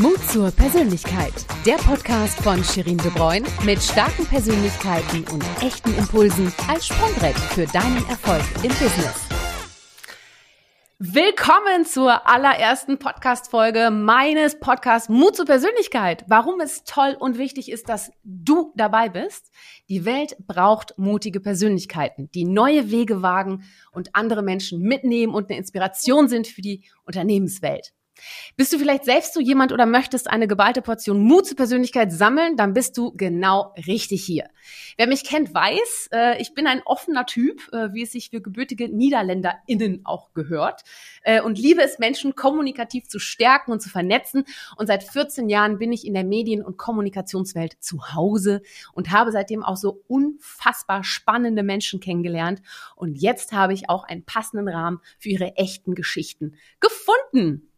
Mut zur Persönlichkeit. Der Podcast von Shirin De Bruyne mit starken Persönlichkeiten und echten Impulsen als Sprungbrett für deinen Erfolg im Business. Willkommen zur allerersten Podcast-Folge meines Podcasts Mut zur Persönlichkeit. Warum es toll und wichtig ist, dass du dabei bist. Die Welt braucht mutige Persönlichkeiten, die neue Wege wagen und andere Menschen mitnehmen und eine Inspiration sind für die Unternehmenswelt. Bist du vielleicht selbst so jemand oder möchtest eine geballte Portion Mut zur Persönlichkeit sammeln, dann bist du genau richtig hier. Wer mich kennt, weiß, äh, ich bin ein offener Typ, äh, wie es sich für gebürtige NiederländerInnen auch gehört äh, und liebe es, Menschen kommunikativ zu stärken und zu vernetzen. Und seit 14 Jahren bin ich in der Medien- und Kommunikationswelt zu Hause und habe seitdem auch so unfassbar spannende Menschen kennengelernt. Und jetzt habe ich auch einen passenden Rahmen für ihre echten Geschichten gefunden.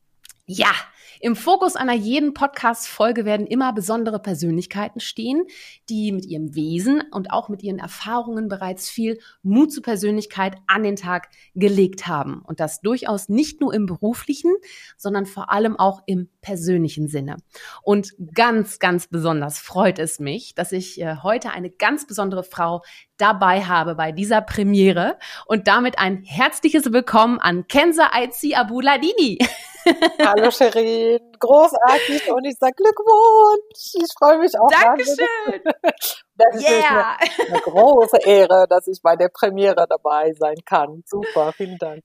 Ja, im Fokus einer jeden Podcast-Folge werden immer besondere Persönlichkeiten stehen, die mit ihrem Wesen und auch mit ihren Erfahrungen bereits viel Mut zur Persönlichkeit an den Tag gelegt haben. Und das durchaus nicht nur im beruflichen, sondern vor allem auch im persönlichen Sinne. Und ganz, ganz besonders freut es mich, dass ich äh, heute eine ganz besondere Frau dabei habe bei dieser Premiere und damit ein herzliches Willkommen an Kenza Aizi Abuladini. Hallo Sherin, großartig und ich sage Glückwunsch. Ich freue mich auch. Dankeschön. Das ist yeah. eine, eine große Ehre, dass ich bei der Premiere dabei sein kann. Super, vielen Dank.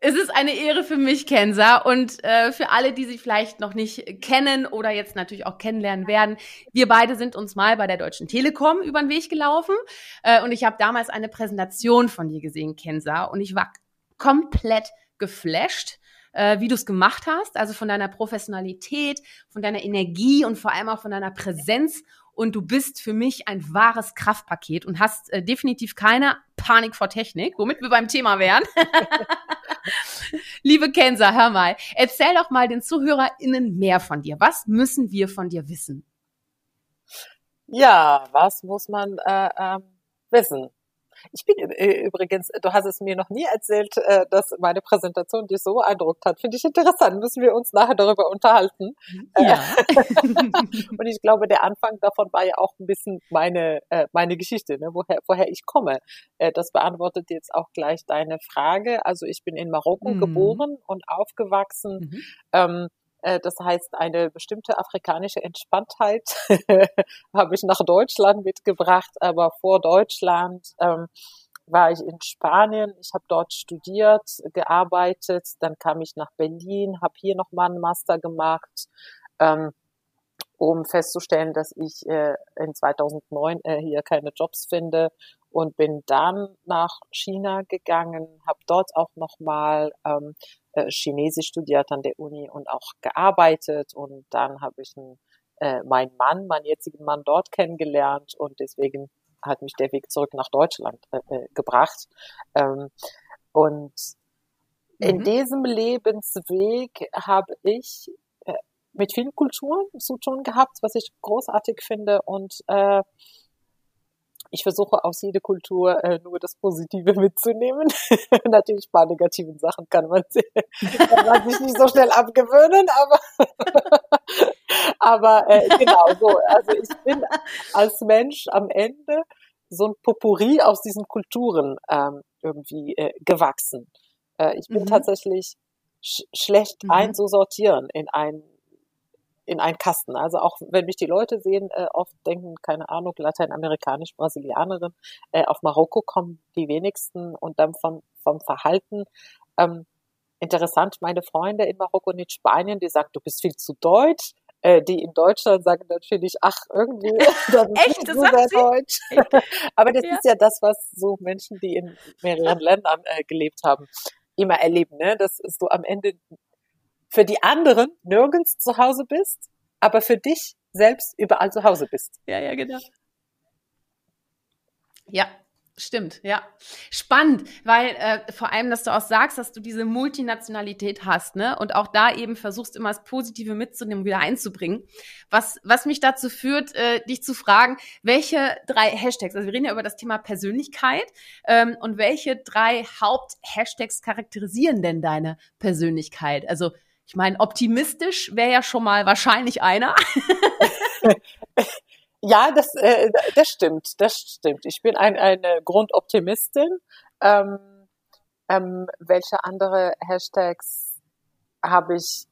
Es ist eine Ehre für mich, Kensa, und äh, für alle, die sie vielleicht noch nicht kennen oder jetzt natürlich auch kennenlernen werden. Wir beide sind uns mal bei der Deutschen Telekom über den Weg gelaufen äh, und ich habe damals eine Präsentation von dir gesehen, Kensa, und ich war komplett geflasht äh, wie du es gemacht hast, also von deiner Professionalität, von deiner Energie und vor allem auch von deiner Präsenz. Und du bist für mich ein wahres Kraftpaket und hast äh, definitiv keine Panik vor Technik, womit wir beim Thema wären. Liebe Kensa, hör mal, erzähl doch mal den ZuhörerInnen mehr von dir. Was müssen wir von dir wissen? Ja, was muss man äh, äh, wissen? Ich bin übrigens, du hast es mir noch nie erzählt, äh, dass meine Präsentation dich so beeindruckt hat. Finde ich interessant. Müssen wir uns nachher darüber unterhalten. Äh, ja. Und ich glaube, der Anfang davon war ja auch ein bisschen meine, äh, meine Geschichte, ne? woher, woher ich komme. Das beantwortet jetzt auch gleich deine Frage. Also ich bin in Marokko mhm. geboren und aufgewachsen. Mhm. Ähm, äh, das heißt, eine bestimmte afrikanische Entspanntheit habe ich nach Deutschland mitgebracht, aber vor Deutschland ähm, war ich in Spanien, ich habe dort studiert, gearbeitet, dann kam ich nach Berlin, habe hier nochmal einen Master gemacht, ähm, um festzustellen, dass ich äh, in 2009 äh, hier keine Jobs finde. Und bin dann nach China gegangen, habe dort auch nochmal ähm, äh, Chinesisch studiert an der Uni und auch gearbeitet und dann habe ich einen, äh, meinen Mann, meinen jetzigen Mann dort kennengelernt und deswegen hat mich der Weg zurück nach Deutschland äh, äh gebracht. Ähm, und mhm. in diesem Lebensweg habe ich äh, mit vielen Kulturen zu tun gehabt, was ich großartig finde und äh, ich versuche aus jeder Kultur äh, nur das Positive mitzunehmen. Natürlich ein paar negativen Sachen kann man, kann man sich nicht so schnell abgewöhnen, aber, aber äh, genau so. Also ich bin als Mensch am Ende so ein Potpourri aus diesen Kulturen ähm, irgendwie äh, gewachsen. Äh, ich bin mhm. tatsächlich sch schlecht mhm. einzusortieren in ein in einen Kasten. Also auch wenn mich die Leute sehen, äh, oft denken, keine Ahnung, lateinamerikanisch, Brasilianerin, äh, auf Marokko kommen die wenigsten und dann vom, vom Verhalten. Ähm, interessant, meine Freunde in Marokko und in Spanien, die sagen, du bist viel zu deutsch. Äh, die in Deutschland sagen natürlich, ach, irgendwie, das ist Echt, so sehr deutsch. Aber das ja. ist ja das, was so Menschen, die in mehreren Ländern äh, gelebt haben, immer erleben, ne? dass du am Ende für die anderen nirgends zu Hause bist, aber für dich selbst überall zu Hause bist. Ja, ja, genau. Ja, Stimmt, ja. Spannend, weil äh, vor allem, dass du auch sagst, dass du diese Multinationalität hast, ne? Und auch da eben versuchst, immer das Positive mitzunehmen, wieder einzubringen. Was, was mich dazu führt, äh, dich zu fragen, welche drei Hashtags, also wir reden ja über das Thema Persönlichkeit, ähm, und welche drei Haupt-Hashtags charakterisieren denn deine Persönlichkeit? Also Ich meine, optimistisch wäre ja schon mal wahrscheinlich einer. ja, das, äh, das stimmt, das stimmt. Ich bin ein, eine Grundoptimistin. Ähm, ähm, welche andere Hashtags habe ich?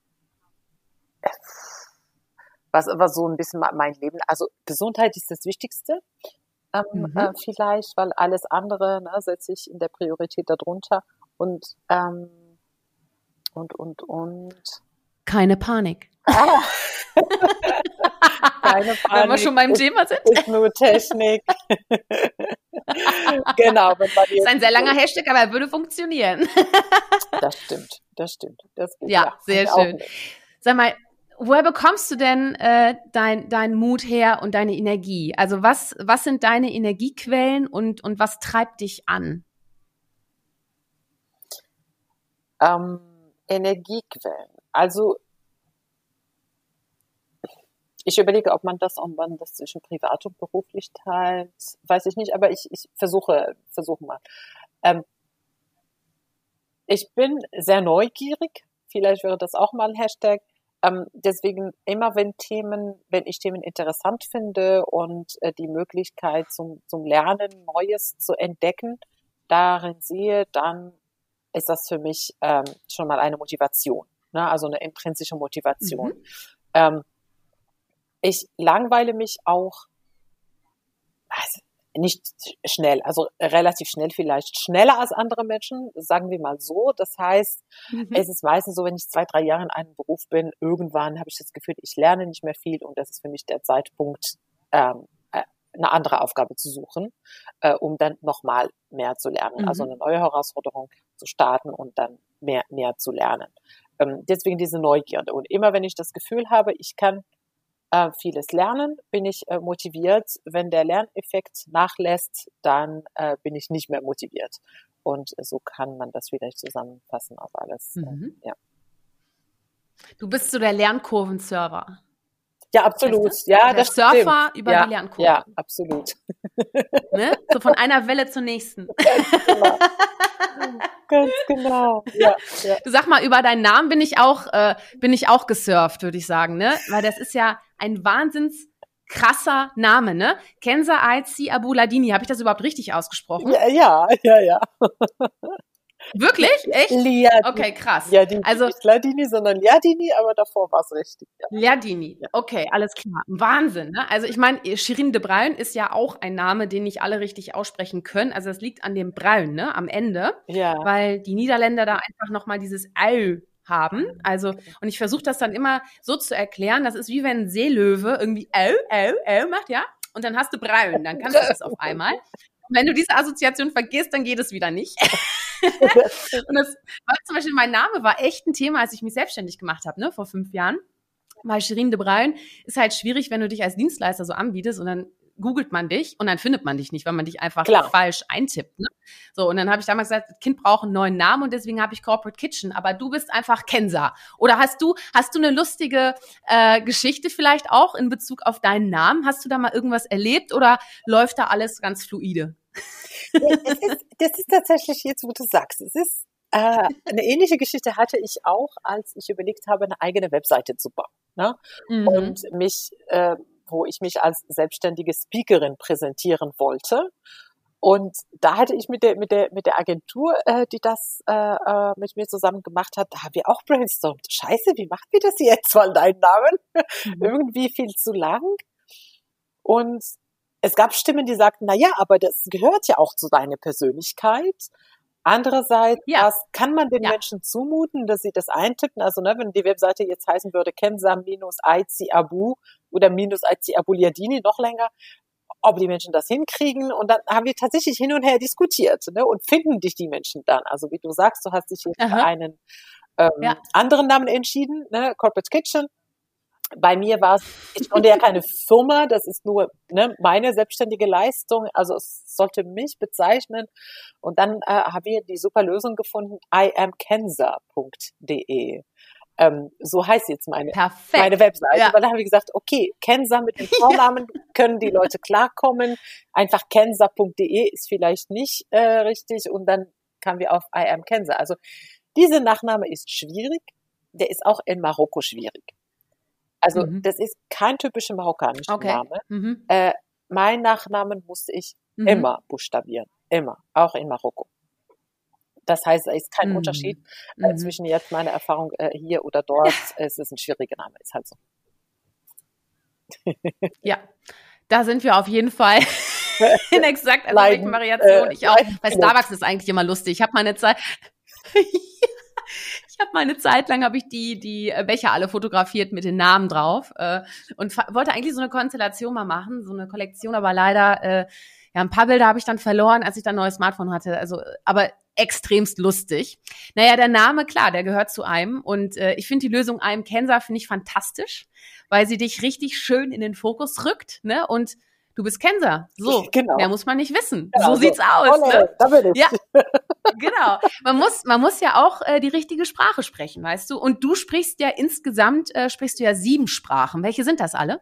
Was, was so ein bisschen mein Leben. Also Gesundheit ist das Wichtigste. Ähm, mhm. äh, vielleicht, weil alles andere ne, setze ich in der Priorität darunter und ähm, und, und, und. Keine Panik. Ah. Keine Panik. Wenn wir schon beim Thema sind. Ist nur Technik. genau. Wenn man das ist ein sehr langer Hashtag, aber er würde funktionieren. das stimmt, das stimmt. Das ja, ja, sehr schön. Sag mal, woher bekommst du denn äh, dein, dein Mut her und deine Energie? Also was, was sind deine Energiequellen und, und was treibt dich an? Ähm, Energiequellen. Also ich überlege, ob man das, ob man das zwischen privat und beruflich teilt, weiß ich nicht, aber ich, ich versuche, versuche mal. Ähm, ich bin sehr neugierig, vielleicht wäre das auch mal ein Hashtag. Ähm, deswegen immer, wenn Themen, wenn ich Themen interessant finde und äh, die Möglichkeit zum, zum Lernen, Neues zu entdecken, darin sehe, dann ist das für mich ähm, schon mal eine Motivation, ne? also eine intrinsische Motivation. Mhm. Ähm, ich langweile mich auch also nicht schnell, also relativ schnell vielleicht, schneller als andere Menschen, sagen wir mal so. Das heißt, mhm. es ist meistens so, wenn ich zwei, drei Jahre in einem Beruf bin, irgendwann habe ich das Gefühl, ich lerne nicht mehr viel und das ist für mich der Zeitpunkt, ähm, äh, eine andere Aufgabe zu suchen, äh, um dann nochmal mehr zu lernen. Also mhm. Also eine neue Herausforderung zu starten und dann mehr, mehr zu lernen. Ähm, deswegen diese Neugierde. Und immer wenn ich das Gefühl habe, ich kann äh, vieles lernen, bin ich äh, motiviert. Wenn der Lerneffekt nachlässt, dann äh, bin ich nicht mehr motiviert. Und so kann man das vielleicht zusammenfassen auf alles. Äh, mhm. ja. Du bist so der Lernkurvenserver. Ja, absolut. Ja, der das Surfer stimmt. über ja, Lernkurve. Ja, absolut. Ne? So von einer Welle zur nächsten. Ganz genau. Ganz genau. Ja, ja. Du sag mal, über deinen Namen bin ich auch, äh, bin ich auch gesurft, würde ich sagen, ne? Weil das ist ja ein wahnsinns krasser Name, ne? Kenza Aizi Abuladini. Habe ich das überhaupt richtig ausgesprochen? Ja, ja, ja. ja. Wirklich? Echt? Liadini. Okay, krass. Liadini. Also nicht Ladini, sondern Liadini, aber davor war es richtig. Ja. Liadini. Okay, alles klar. Wahnsinn. Ne? Also ich meine, Shirin de Bruin ist ja auch ein Name, den nicht alle richtig aussprechen können. Also es liegt an dem Bruin, ne? Am Ende. Ja. Weil die Niederländer da einfach nochmal dieses Au haben. Also, und ich versuche das dann immer so zu erklären, das ist wie wenn ein Seelöwe irgendwie au, au, au macht, ja? Und dann hast du Braun, dann kannst du das auf einmal. Und wenn du diese Assoziation vergisst, dann geht es wieder nicht. und das war zum Beispiel, mein Name war echt ein Thema, als ich mich selbstständig gemacht habe, ne, vor fünf Jahren. Weil Shirin de Bruin ist halt schwierig, wenn du dich als Dienstleister so anbietest und dann googelt man dich und dann findet man dich nicht, weil man dich einfach Klar. falsch eintippt. Ne? So, und dann habe ich damals gesagt, das Kind braucht einen neuen Namen und deswegen habe ich Corporate Kitchen, aber du bist einfach Kensa. Oder hast du, hast du eine lustige äh, Geschichte vielleicht auch in Bezug auf deinen Namen? Hast du da mal irgendwas erlebt oder läuft da alles ganz fluide? Das, ist, das ist tatsächlich jetzt, wo du sagst, es ist äh, eine ähnliche Geschichte hatte ich auch, als ich überlegt habe, eine eigene Webseite zu bauen. Ne? Mhm. Und mich, äh, wo ich mich als selbstständige Speakerin präsentieren wollte. Und da hatte ich mit der mit der mit der Agentur, äh, die das äh, äh mit mir zusammen gemacht hat, da haben wir auch brainstormt. Scheiße, wie macht wir das jetzt? Weil dein Namen mhm. irgendwie viel zu lang. Und es gab Stimmen, die sagten, na ja, aber das gehört ja auch zu deiner Persönlichkeit. Andererseits, ja. was kann man den ja. Menschen zumuten, dass sie das eintippen? Also, ne, wenn die Webseite jetzt heißen würde, Kensam minus Aizi Abu oder minus Aizi Abuliadini noch länger, ob die Menschen das hinkriegen. Und dann haben wir tatsächlich hin und her diskutiert, ne, und finden dich die Menschen dann. Also, wie du sagst, du hast dich jetzt für einen ähm, ja. anderen Namen entschieden, ne, Corporate Kitchen bei mir war es, ich konnte ja keine Firma, das ist nur ne, meine selbstständige Leistung, also es sollte mich bezeichnen. Und dann äh, haben wir die super Lösung gefunden, iamkenza.de. Ähm, so heißt jetzt meine, meine Webseite. Ja. Weil da haben wir gesagt, okay, Kenza mit dem Vornamen können die Leute klarkommen. Einfach kenza.de ist vielleicht nicht äh, richtig. Und dann kamen wir auf I am. Also diese Nachname ist schwierig der ist auch in Marokko schwierig. Also mhm. das ist kein typischer marokkanischer okay. Name. Mhm. Äh, mein Nachnamen musste ich mhm. immer buchstabieren, immer, auch in Marokko. Das heißt, es ist kein mhm. Unterschied äh, mhm. zwischen jetzt meiner Erfahrung äh, hier oder dort. es ist ein schwieriger Name, ist halt so. ja, da sind wir auf jeden Fall in exakt einer Variation. Ich auch. Bei Starbucks ist eigentlich immer lustig. Ich habe meine Zeit. ich habe meine Zeit lang habe ich die die Becher alle fotografiert mit den Namen drauf äh, und wollte eigentlich so eine Konstellation mal machen, so eine Kollektion, aber leider äh, ja ein paar Bilder habe ich dann verloren, als ich dann ein neues Smartphone hatte. Also aber extremst lustig. Naja, der Name, klar, der gehört zu einem. Und äh, ich finde die Lösung einem Kenser finde ich fantastisch, weil sie dich richtig schön in den Fokus rückt, ne? Und du bist Kenser. So, genau. mehr muss man nicht wissen. Genau, so sieht's aus. Oh, ne? Da bin ich. Ja, genau. Man muss, man muss ja auch äh, die richtige Sprache sprechen, weißt du? Und du sprichst ja insgesamt, äh, sprichst du ja sieben Sprachen. Welche sind das alle?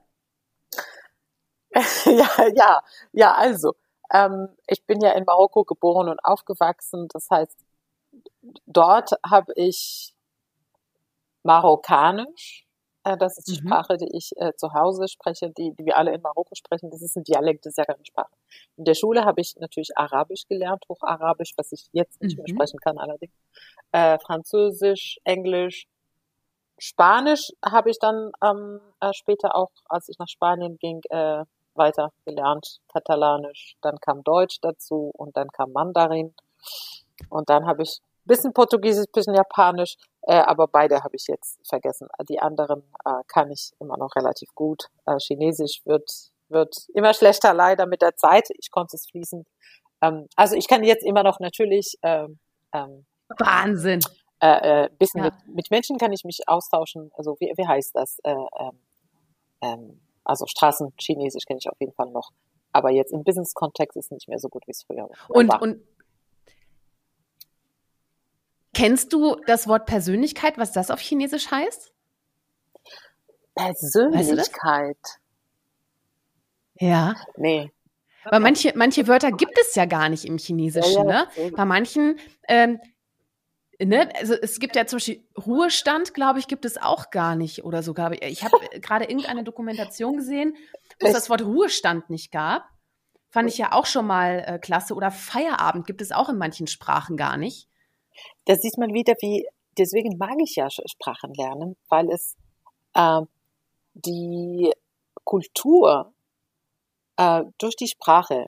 ja, ja, ja, also. Ähm, ich bin ja in Marokko geboren und aufgewachsen. Das heißt, dort habe ich Marokkanisch. Äh, das ist die mhm. Sprache, die ich äh, zu Hause spreche, die, die wir alle in Marokko sprechen. Das ist ein Dialekt, das ist ja keine Sprache. In der Schule habe ich natürlich Arabisch gelernt, Hocharabisch, was ich jetzt nicht mhm. mehr sprechen kann allerdings. Äh, Französisch, Englisch, Spanisch habe ich dann ähm, äh, später auch, als ich nach Spanien ging, äh, weiter gelernt, Katalanisch, dann kam Deutsch dazu und dann kam Mandarin und dann habe ich bisschen Portugiesisch, bisschen Japanisch, äh, aber beide habe ich jetzt vergessen. Die anderen äh, kann ich immer noch relativ gut. Äh, Chinesisch wird wird immer schlechter leider mit der Zeit. Ich konnte es fließend. Ähm, also ich kann jetzt immer noch natürlich ähm, ähm, Wahnsinn. Äh, äh, bisschen ja. mit, mit Menschen kann ich mich austauschen. Also wie, wie heißt das? Äh, ähm, ähm, also Straßenchinesisch kenne ich auf jeden Fall noch. Aber jetzt im Business-Kontext ist nicht mehr so gut, wie es früher war. Und, und kennst du das Wort Persönlichkeit, was das auf Chinesisch heißt? Persönlichkeit. Weißt du ja. Nee. Weil manche, manche Wörter gibt es ja gar nicht im Chinesischen, ja, ja, ne? Bei manchen ähm, ne, also es gibt ja zum Beispiel Ruhestand, glaube ich, gibt es auch gar nicht oder sogar. Ich habe gerade irgendeine Dokumentation gesehen, wo es das Wort Ruhestand nicht gab. Fand ich ja auch schon mal äh, klasse. Oder Feierabend gibt es auch in manchen Sprachen gar nicht. Da sieht man wieder, wie, deswegen mag ich ja Sprachen lernen, weil es äh, die Kultur äh, durch die Sprache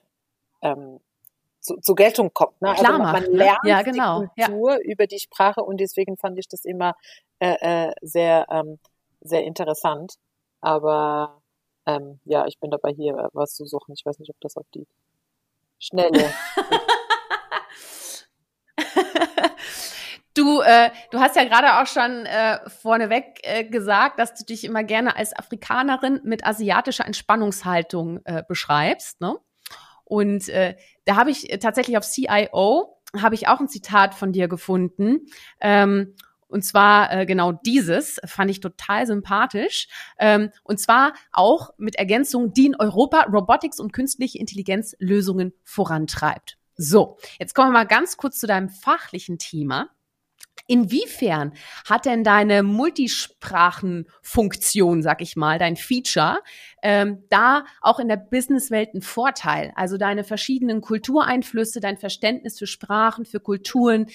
ähm, zu, zur Geltung kommt. Ne? Klar also man, man ne? lernt ja, genau. die Kultur ja. über die Sprache und deswegen fand ich das immer äh, äh, sehr, ähm, sehr interessant. Aber ähm, ja, ich bin dabei hier äh, was zu suchen. Ich weiß nicht, ob das auf die schnelle. Du, äh, du hast ja gerade auch schon äh, vorneweg äh, gesagt, dass du dich immer gerne als Afrikanerin mit asiatischer Entspannungshaltung äh, beschreibst. Ne? Und äh, da habe ich äh, tatsächlich auf CIO habe ich auch ein Zitat von dir gefunden. Ähm, und zwar äh, genau dieses fand ich total sympathisch. Ähm, und zwar auch mit Ergänzung, die in Europa Robotics und künstliche Intelligenz Lösungen vorantreibt. So, jetzt kommen wir mal ganz kurz zu deinem fachlichen Thema. Inwiefern hat denn deine Multisprachenfunktion, sag ich mal, dein Feature, ähm, da auch in der Businesswelt einen Vorteil? Also deine verschiedenen Kultureinflüsse, dein Verständnis für Sprachen, für Kulturen.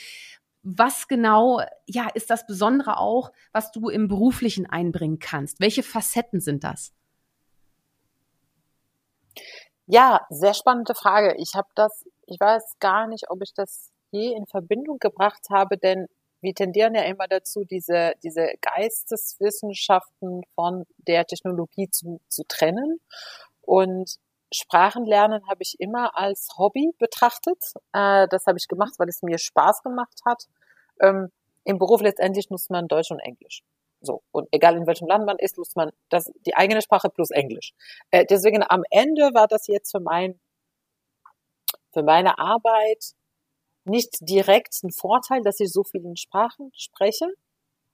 Was genau, ja, ist das Besondere auch, was du im Beruflichen einbringen kannst? Welche Facetten sind das? Ja, sehr spannende Frage. Ich habe das, ich weiß gar nicht, ob ich das je in Verbindung gebracht habe, denn wir tendieren ja immer dazu, diese, diese Geisteswissenschaften von der Technologie zu, zu trennen. Und Sprachenlernen habe ich immer als Hobby betrachtet. Äh, das habe ich gemacht, weil es mir Spaß gemacht hat. Ähm, Im Beruf letztendlich nutzt man Deutsch und Englisch. So. Und egal in welchem Land man ist, nutzt man das, die eigene Sprache plus Englisch. Äh, deswegen am Ende war das jetzt für mein, für meine Arbeit nicht direkt ein Vorteil, dass ich so vielen Sprachen spreche,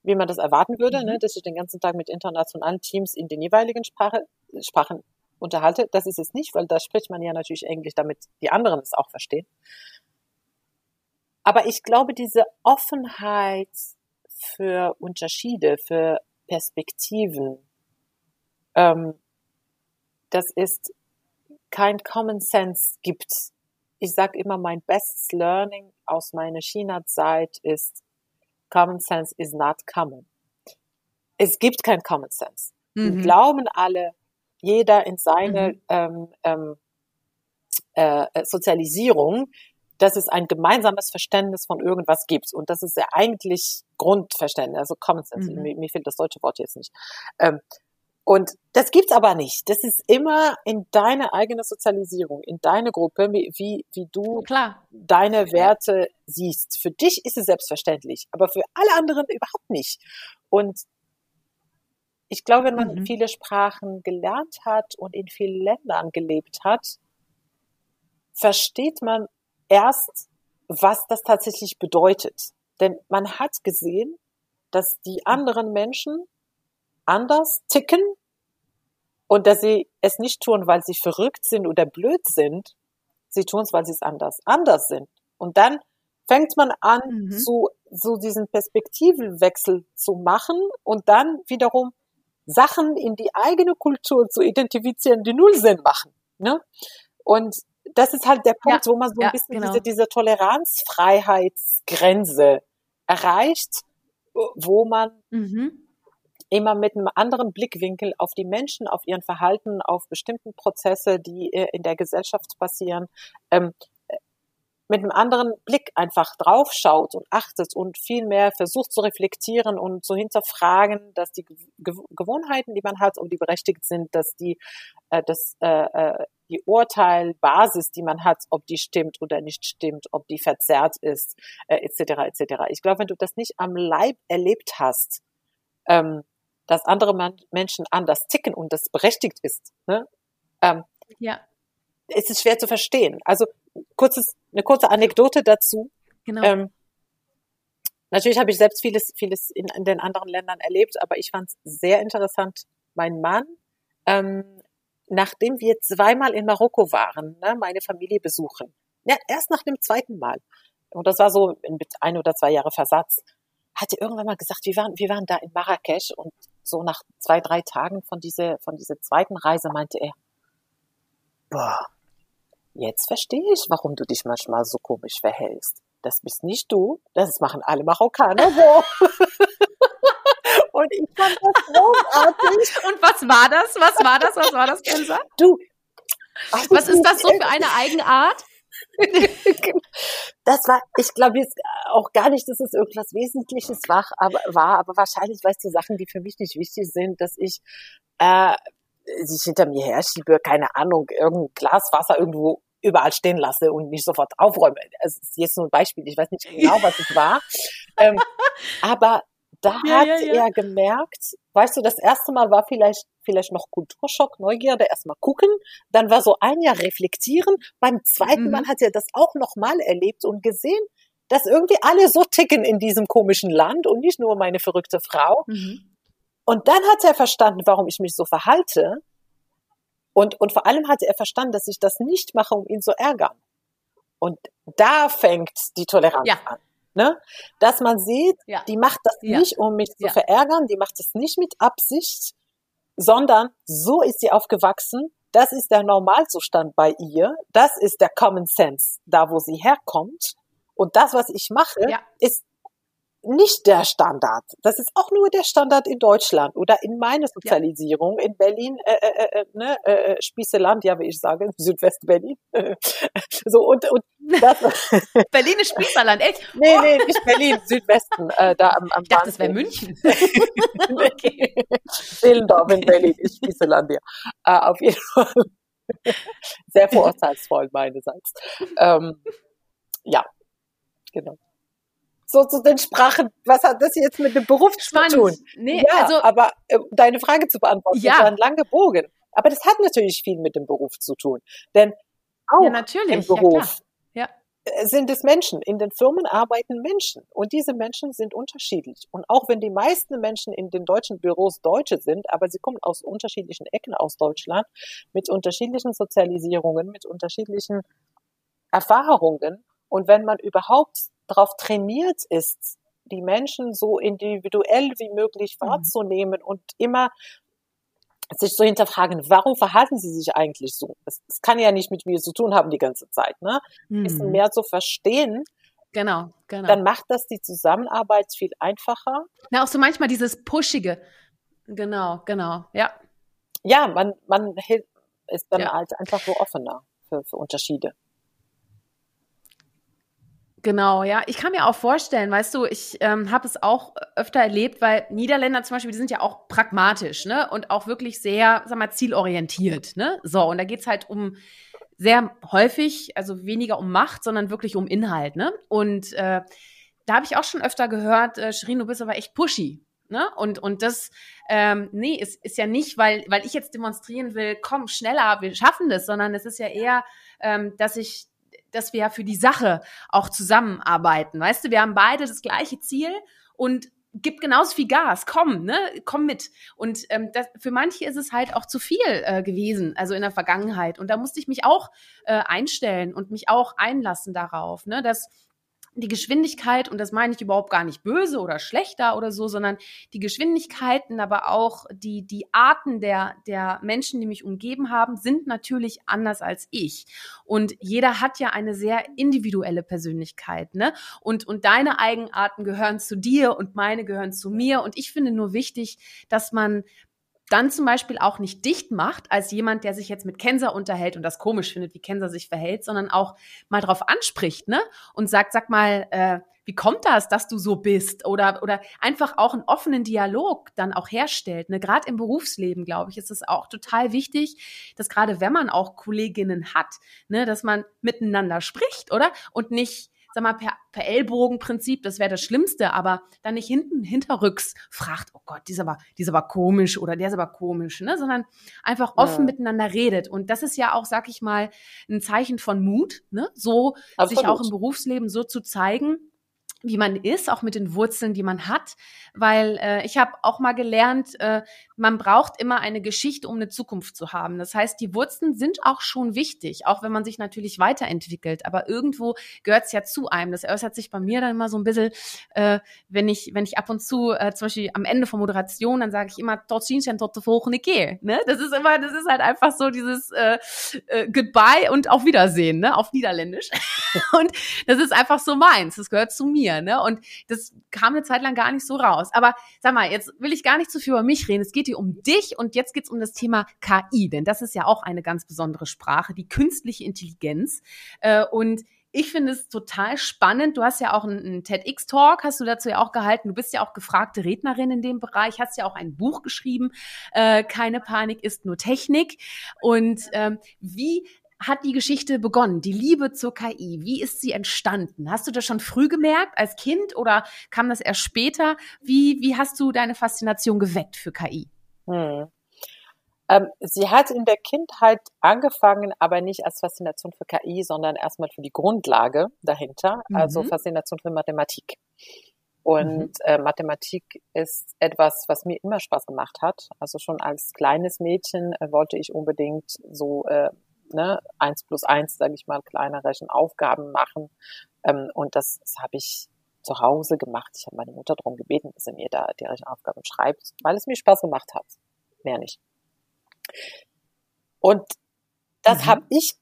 wie man das erwarten würde, ne, mhm. ne, dass ich den ganzen Tag mit internationalen Teams in den jeweiligen Sprache, Sprachen unterhalte. Das ist es nicht, weil da spricht man ja natürlich Englisch, damit die anderen es auch verstehen. Aber ich glaube, diese Offenheit für Unterschiede, für Perspektiven. Ähm, das ist kein Common Sense gibt. Ich sage immer, mein bestes Learning aus meiner China-Zeit ist, Common Sense is not common. Es gibt kein Common Sense. Mhm. Wir glauben alle, jeder in seine mhm. ähm, ähm, äh, Sozialisierung, dass es ein gemeinsames Verständnis von irgendwas gibt. Und das ist ja eigentlich Grundverständnis, also Common Sense. Mhm. Mir, mir, fehlt das deutsche Wort jetzt nicht. Ähm, und das gibt's aber nicht. Das ist immer in deine eigene Sozialisierung, in deine Gruppe, wie, wie du Klar. deine Werte siehst. Für dich ist es selbstverständlich, aber für alle anderen überhaupt nicht. Und ich glaube, wenn man mhm. viele Sprachen gelernt hat und in vielen Ländern gelebt hat, versteht man erst, was das tatsächlich bedeutet. Denn man hat gesehen, dass die anderen Menschen anders ticken und dass sie es nicht tun, weil sie verrückt sind oder blöd sind. Sie tun es, weil sie es anders, anders sind. Und dann fängt man an, mhm. zu, so diesen Perspektivenwechsel zu machen und dann wiederum Sachen in die eigene Kultur zu identifizieren, die null Sinn machen. Ne? Und das ist halt der Punkt, ja, wo man so ein ja, bisschen genau. diese, diese Toleranzfreiheitsgrenze erreicht, wo man mhm. Immer mit einem anderen Blickwinkel auf die Menschen, auf ihren Verhalten, auf bestimmten Prozesse, die äh, in der Gesellschaft passieren, ähm, mit einem anderen Blick einfach draufschaut und achtet und viel mehr versucht zu reflektieren und zu hinterfragen, dass die Gewohnheiten, die man hat und die berechtigt sind, dass die, äh, dass, äh, äh, die Urteilbasis, die man hat, ob die stimmt oder nicht stimmt, ob die verzerrt ist, äh, etc. etc. Ich glaube, wenn du das nicht am Leib erlebt hast, ähm, dass andere Menschen anders ticken und das berechtigt ist, ne? ähm, ja. ist es schwer zu verstehen. Also kurzes, eine kurze Anekdote dazu. Genau. Ähm, natürlich habe ich selbst vieles, vieles in, in den anderen Ländern erlebt, aber ich fand es sehr interessant. Mein Mann, ähm, nachdem wir zweimal in Marokko waren, ne, meine Familie besuchen, ja, erst nach dem zweiten Mal, und das war so mit ein oder zwei Jahre Versatz, hatte irgendwann mal gesagt, wir waren, wir waren da in Marrakesch und so nach zwei, drei Tagen von dieser, von dieser zweiten Reise meinte er, boah, Jetzt verstehe ich, warum du dich manchmal so komisch verhältst. Das bist nicht du, das machen alle Marokkaner so. Und ich fand das großartig. Und was war das? Was war das? Was war das, Kenza? Du. Was ist das so für eine Eigenart? das war, ich glaube jetzt auch gar nicht, dass es irgendwas Wesentliches war, aber, war, aber wahrscheinlich, weißt du, Sachen, die für mich nicht wichtig sind, dass ich äh, sich hinter mir herschiebe, keine Ahnung, irgendein Glas Wasser irgendwo überall stehen lasse und nicht sofort aufräume. Es ist jetzt nur ein Beispiel, ich weiß nicht genau, was es war. ähm, aber da ja, hat ja, ja. er gemerkt, weißt du, das erste Mal war vielleicht vielleicht noch Kulturschock, Neugierde, erstmal gucken, dann war so ein Jahr reflektieren, beim zweiten mhm. Mal hat er das auch nochmal erlebt und gesehen, dass irgendwie alle so ticken in diesem komischen Land und nicht nur meine verrückte Frau. Mhm. Und dann hat er verstanden, warum ich mich so verhalte. Und, und vor allem hatte er verstanden, dass ich das nicht mache, um ihn zu ärgern. Und da fängt die Toleranz ja. an. Ne? Dass man sieht, ja. die macht das ja. nicht, um mich zu verärgern, die macht das nicht mit Absicht, sondern so ist sie aufgewachsen. Das ist der Normalzustand bei ihr. Das ist der Common Sense, da wo sie herkommt. Und das, was ich mache, ist nicht der Standard. Das ist auch nur der Standard in Deutschland oder in meiner Sozialisierung ja. in Berlin, äh, äh, äh, ne, äh, Spießeland, ja, wie ich sage, Südwest-Berlin. so und und das. Berlin ist Spießerland, echt? Nee, nee, nicht Berlin, Südwesten, äh, da am, am Ich dachte, das wäre München. okay. Seelendorf in Berlin ist Spießeland, ja. Äh, auf jeden Fall. Sehr vorurteilsvoll meinerseits. Ähm, ja, genau so zu den Sprachen. Was hat das jetzt mit dem Beruf Spannend. zu tun? Nee, ja, also, aber äh, deine Frage zu beantworten, ja. das war ein langer Bogen. Aber das hat natürlich viel mit dem Beruf zu tun. Denn auch ja, im Beruf ja, äh, sind es Menschen. In den Firmen arbeiten Menschen. Und diese Menschen sind unterschiedlich. Und auch wenn die meisten Menschen in den deutschen Büros Deutsche sind, aber sie kommen aus unterschiedlichen Ecken aus Deutschland, mit unterschiedlichen Sozialisierungen, mit unterschiedlichen Erfahrungen. Und wenn man überhaupt darauf trainiert ist, die Menschen so individuell wie möglich mhm. wahrzunehmen und immer sich zu hinterfragen, warum verhalten sie sich eigentlich so? Das, das kann ja nicht mit mir zu tun haben die ganze Zeit, ne? Ein bisschen mhm. mehr zu verstehen. Genau, genau. Dann macht das die Zusammenarbeit viel einfacher. Na, auch so manchmal dieses Pushige. Genau, genau, ja. Ja, man, man ist dann ja. halt einfach so offener für, für Unterschiede. Genau, ja. Ich kann mir auch vorstellen, weißt du, ich ähm, habe es auch öfter erlebt, weil Niederländer zum Beispiel, die sind ja auch pragmatisch, ne? Und auch wirklich sehr, sag mal, zielorientiert, ne? So, und da geht's halt um sehr häufig, also weniger um Macht, sondern wirklich um Inhalt, ne? Und äh, da habe ich auch schon öfter gehört, äh, Shirin, du bist aber echt pushy. Ne? Und, und das, ähm, nee, ist, ist ja nicht, weil, weil ich jetzt demonstrieren will, komm, schneller, wir schaffen das, sondern es ist ja eher, ähm, dass ich dass wir ja für die Sache auch zusammenarbeiten. Weißt du, wir haben beide das gleiche Ziel und gib genauso viel Gas, komm, ne, komm mit. Und ähm, das, für manche ist es halt auch zu viel äh, gewesen, also in der Vergangenheit. Und da musste ich mich auch äh, einstellen und mich auch einlassen darauf, ne, dass die Geschwindigkeit, und das meine ich überhaupt gar nicht böse oder schlechter oder so, sondern die Geschwindigkeiten, aber auch die, die Arten der, der Menschen, die mich umgeben haben, sind natürlich anders als ich. Und jeder hat ja eine sehr individuelle Persönlichkeit, ne? Und, und deine Eigenarten gehören zu dir und meine gehören zu mir. Und ich finde nur wichtig, dass man dann zum Beispiel auch nicht dicht macht als jemand, der sich jetzt mit Kenza unterhält und das komisch findet, wie Kenza sich verhält, sondern auch mal drauf anspricht, ne? Und sagt, sag mal, äh, wie kommt das, dass du so bist? Oder, oder einfach auch einen offenen Dialog dann auch herstellt. Ne? Gerade im Berufsleben, glaube ich, ist es auch total wichtig, dass gerade wenn man auch Kolleginnen hat, ne, dass man miteinander spricht, oder? Und nicht sag mal, per, per Ellbogenprinzip, das wäre das Schlimmste, aber dann nicht hinten, hinterrücks fragt, oh Gott, die ist aber, die ist aber komisch oder der ist aber komisch, ne, sondern einfach offen ja. miteinander redet. Und das ist ja auch, sag ich mal, ein Zeichen von Mut, ne, so Absolut. sich auch im Berufsleben so zu zeigen, wie man ist, auch mit den Wurzeln, die man hat, weil äh, ich habe auch mal gelernt, äh, man braucht immer eine Geschichte, um eine Zukunft zu haben. Das heißt, die Wurzeln sind auch schon wichtig, auch wenn man sich natürlich weiterentwickelt. Aber irgendwo gehört es ja zu einem. Das äußert sich bei mir dann immer so ein bisschen, äh, wenn ich wenn ich ab und zu äh, zum Beispiel am Ende von Moderation, dann sage ich immer tot keer. Ne? Das ist immer, das ist halt einfach so dieses äh, äh, Goodbye und auf Wiedersehen, ne? Auf Niederländisch. und das ist einfach so meins. Das gehört zu mir mir, ne? Und das kam eine Zeit lang gar nicht so raus. Aber sag mal, jetzt will ich gar nicht zu viel über mich reden. Es geht hier um dich und jetzt geht es um das Thema KI, denn das ist ja auch eine ganz besondere Sprache, die künstliche Intelligenz. Äh, und ich finde es total spannend. Du hast ja auch einen, TEDx-Talk, hast du dazu ja auch gehalten. Du bist ja auch gefragte Rednerin in dem Bereich, hast ja auch ein Buch geschrieben. Äh, Keine Panik ist nur Technik. Und ähm, wie hat die Geschichte begonnen? Die Liebe zur KI, wie ist sie entstanden? Hast du das schon früh gemerkt als Kind oder kam das erst später? Wie, wie hast du deine Faszination geweckt für KI? Hm. Ähm, sie hat in der Kindheit angefangen, aber nicht als Faszination für KI, sondern erstmal für die Grundlage dahinter, also mhm. also Faszination für Mathematik. Und mhm. äh, Mathematik ist etwas, was mir immer Spaß gemacht hat. Also schon als kleines Mädchen äh, wollte ich unbedingt so äh, ne, eins plus eins, sage ich mal, kleine Rechenaufgaben machen. Ähm, und das, das habe ich zu Hause gemacht. Ich habe meine Mutter darum gebeten, dass sie mir da die Rechenaufgaben schreibt, weil es mir Spaß gemacht hat. Mehr nicht. Und das mhm. habe ich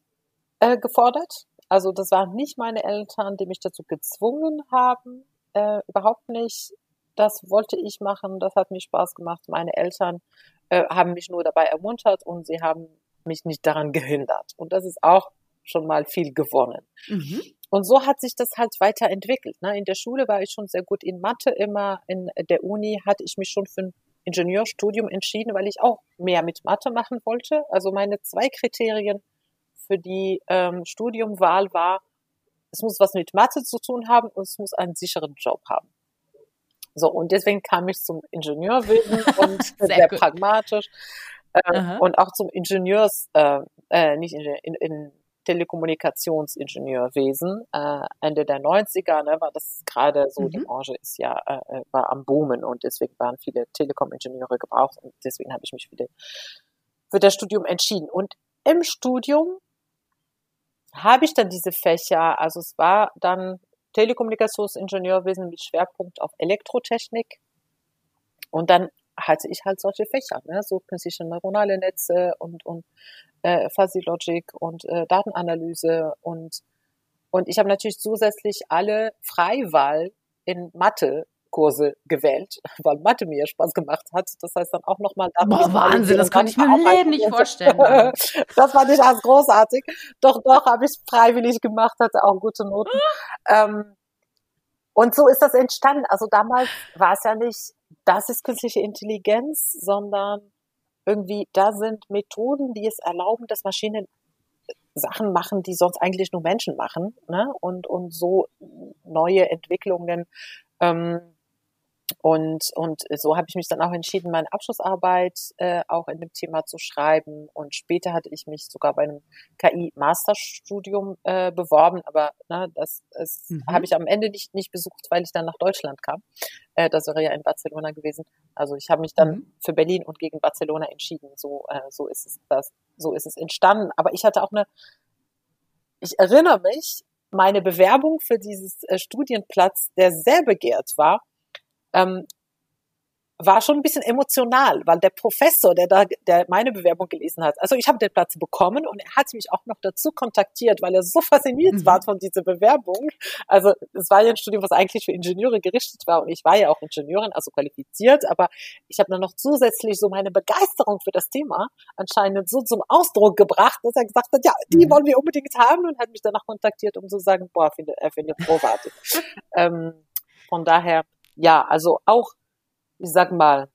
äh, gefordert. Also das waren nicht meine Eltern, die mich dazu gezwungen haben. Äh, überhaupt nicht. Das wollte ich machen. Das hat mir Spaß gemacht. Meine Eltern äh, haben mich nur dabei ermuntert und sie haben mich nicht daran gehindert. Und das ist auch schon mal viel gewonnen. Mhm. Und so hat sich das halt weiterentwickelt. Ne? In der Schule war ich schon sehr gut in Mathe immer. In der Uni hatte ich mich schon für ein Ingenieurstudium entschieden, weil ich auch mehr mit Mathe machen wollte. Also meine zwei Kriterien für die ähm, Studiumwahl war, es muss was mit Mathe zu tun haben und es muss einen sicheren Job haben. So, und deswegen kam ich zum Ingenieurwesen und sehr, sehr pragmatisch äh, und auch zum Ingenieurs, äh, äh, nicht Ingenieur, in, in Telekommunikationsingenieurwesen. Äh, Ende der 90er ne, war das gerade so, mhm. die Branche ist ja äh, äh, war am Boomen und deswegen waren viele Telekom-Ingenieure gebraucht und deswegen habe ich mich für, die, für das Studium entschieden. Und im Studium habe ich dann diese Fächer, also es war dann Telekommunikationsingenieurwesen mit Schwerpunkt auf Elektrotechnik. Und dann hatte ich halt solche Fächer, ne? so künstliche neuronale Netze und, und äh, Fuzzy Logic und äh, Datenanalyse und und ich habe natürlich zusätzlich alle Freiwahl in Mathe Kurse gewählt, weil Mathe mir Spaß gemacht hat. Das heißt dann auch nochmal. Boah, Wahnsinn, das kann ich mir im Leben nicht vorstellen. das fand ich als großartig. Doch, doch, habe ich freiwillig gemacht, hatte auch gute Noten. ähm, und so ist das entstanden. Also damals war es ja nicht, das ist künstliche Intelligenz, sondern irgendwie, da sind Methoden, die es erlauben, dass Maschinen Sachen machen, die sonst eigentlich nur Menschen machen. Ne? Und, und so neue Entwicklungen ähm, und, und so habe ich mich dann auch entschieden, meine Abschlussarbeit äh, auch in dem Thema zu schreiben. Und später hatte ich mich sogar bei einem KI-Masterstudium äh, beworben, aber ne, das, das mhm. habe ich am Ende nicht, nicht besucht, weil ich dann nach Deutschland kam. Äh, das wäre ja in Barcelona gewesen. Also ich habe mich dann mhm. für Berlin und gegen Barcelona entschieden. So, äh, so ist es das, so ist es entstanden. Aber ich hatte auch eine, ich erinnere mich, meine Bewerbung für dieses äh, Studienplatz, der sehr begehrt war, ähm, war schon ein bisschen emotional, weil der Professor, der da, der meine Bewerbung gelesen hat, also ich habe den Platz bekommen und er hat mich auch noch dazu kontaktiert, weil er so fasziniert mhm. war von dieser Bewerbung. Also es war ja ein Studium, was eigentlich für Ingenieure gerichtet war und ich war ja auch Ingenieurin, also qualifiziert, aber ich habe dann noch zusätzlich so meine Begeisterung für das Thema anscheinend so zum Ausdruck gebracht, dass er gesagt hat, ja, die mhm. wollen wir unbedingt haben und hat mich danach kontaktiert, um zu sagen, boah, finde, er findet großartig. ähm, von daher ja, also auch, ich sag mal,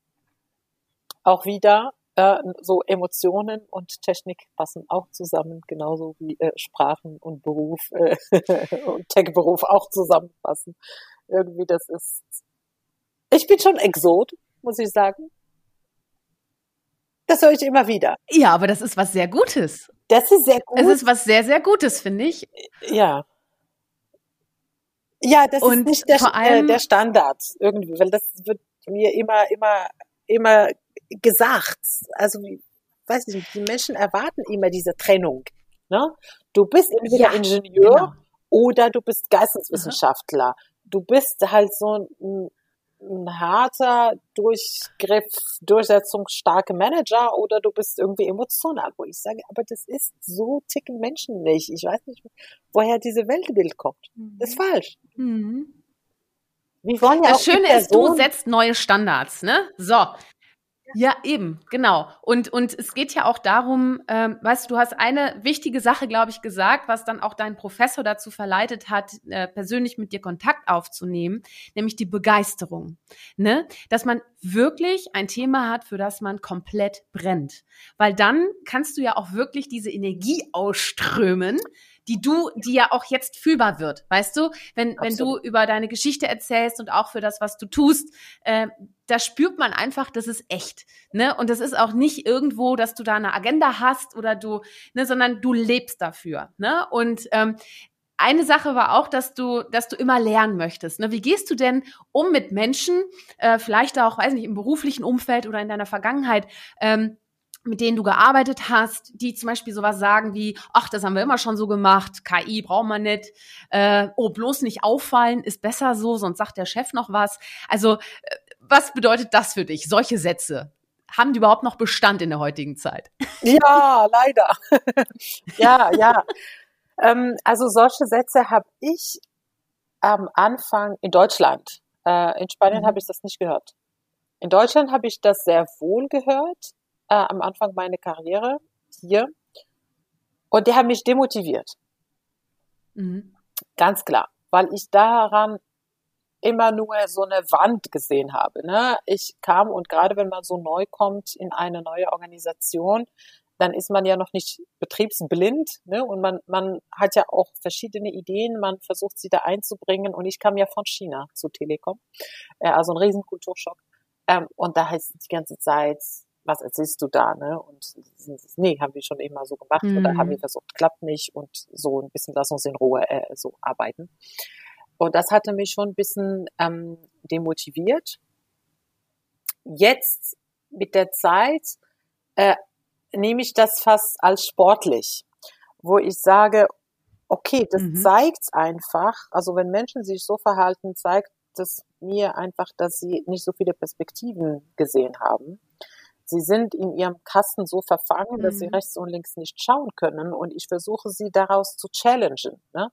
auch wieder äh, so Emotionen und Technik passen auch zusammen, genauso wie äh, Sprachen und Beruf äh, und Tech-Beruf auch zusammenpassen. Irgendwie, das ist. Ich bin schon Exot, muss ich sagen. Das höre ich immer wieder. Ja, aber das ist was sehr Gutes. Das ist sehr gut. Es ist was sehr, sehr Gutes, finde ich. Ja. Ja, das und ist nicht der, vor allem, äh, der Standard irgendwie, weil das wird mir immer, immer, immer gesagt. Also, weiß ich nicht, die Menschen erwarten immer diese Trennung. Ne? Du bist entweder ja, Ingenieur genau. oder du bist Geisteswissenschaftler. Mhm. Du bist halt so ein ein harter Durchgriff, durchsetzungsstarke Manager oder du bist irgendwie emotional, wo ich sage, aber das ist so ticken Menschen nicht. Ich weiß nicht, woher diese Weltbild kommt. Das ist mhm. falsch. Mhm. Wir wollen ja das Schöne ist, du setzt neue Standards, ne? So, ja, eben, genau. Und, und es geht ja auch darum, ähm, weißt du, du hast eine wichtige Sache, glaube ich, gesagt, was dann auch dein Professor dazu verleitet hat, äh, persönlich mit dir Kontakt aufzunehmen, nämlich die Begeisterung. Ne? Dass man wirklich ein Thema hat, für das man komplett brennt. Weil dann kannst du ja auch wirklich diese Energie ausströmen, die du, die ja auch jetzt fühlbar wird, weißt du? Wenn, wenn du über deine Geschichte erzählst und auch für das, was du tust, äh, da spürt man einfach, das ist echt, ne? Und das ist auch nicht irgendwo, dass du da eine Agenda hast oder du, ne, sondern du lebst dafür, ne? Und ähm, eine Sache war auch, dass du, dass du immer lernen möchtest. Ne? Wie gehst du denn um mit Menschen, äh, vielleicht auch, weiß nicht, im beruflichen Umfeld oder in deiner Vergangenheit, ähm, mit denen du gearbeitet hast, die zum Beispiel sowas sagen wie, ach, das haben wir immer schon so gemacht, KI braucht man nicht, äh, oh, bloß nicht auffallen, ist besser so, sonst sagt der Chef noch was. Also, äh, was bedeutet das für dich, solche Sätze? Haben die überhaupt noch Bestand in der heutigen Zeit? Ja, leider. ja, ja. Ähm, also solche Sätze habe ich am Anfang in Deutschland. Äh, in Spanien mhm. habe ich das nicht gehört. In Deutschland habe ich das sehr wohl gehört äh, am Anfang meiner Karriere hier. Und die haben mich demotiviert. Mhm. Ganz klar. Weil ich daran immer nur so eine Wand gesehen habe. Ne? Ich kam und gerade wenn man so neu kommt in eine neue Organisation, dann ist man ja noch nicht betriebsblind ne? und man, man hat ja auch verschiedene Ideen, man versucht sie da einzubringen und ich kam ja von China zu Telekom, äh, also ein Riesenkulturschock. Ähm, und da heißt es die ganze Zeit, was erzählst du da, ne? Und nee, haben wir schon immer so gemacht mhm. oder haben wir versucht, klappt nicht und so ein bisschen lass uns in Ruhe äh, so arbeiten. Und das hatte mich schon ein bisschen ähm, demotiviert. Jetzt mit der Zeit äh, nehme ich das fast als sportlich, wo ich sage, okay, das mhm. zeigt einfach, also wenn Menschen sich so verhalten, zeigt das mir einfach, dass sie nicht so viele Perspektiven gesehen haben. Sie sind in ihrem Kasten so verfangen, dass sie mhm. rechts und links nicht schauen können und ich versuche sie daraus zu challengen, ne?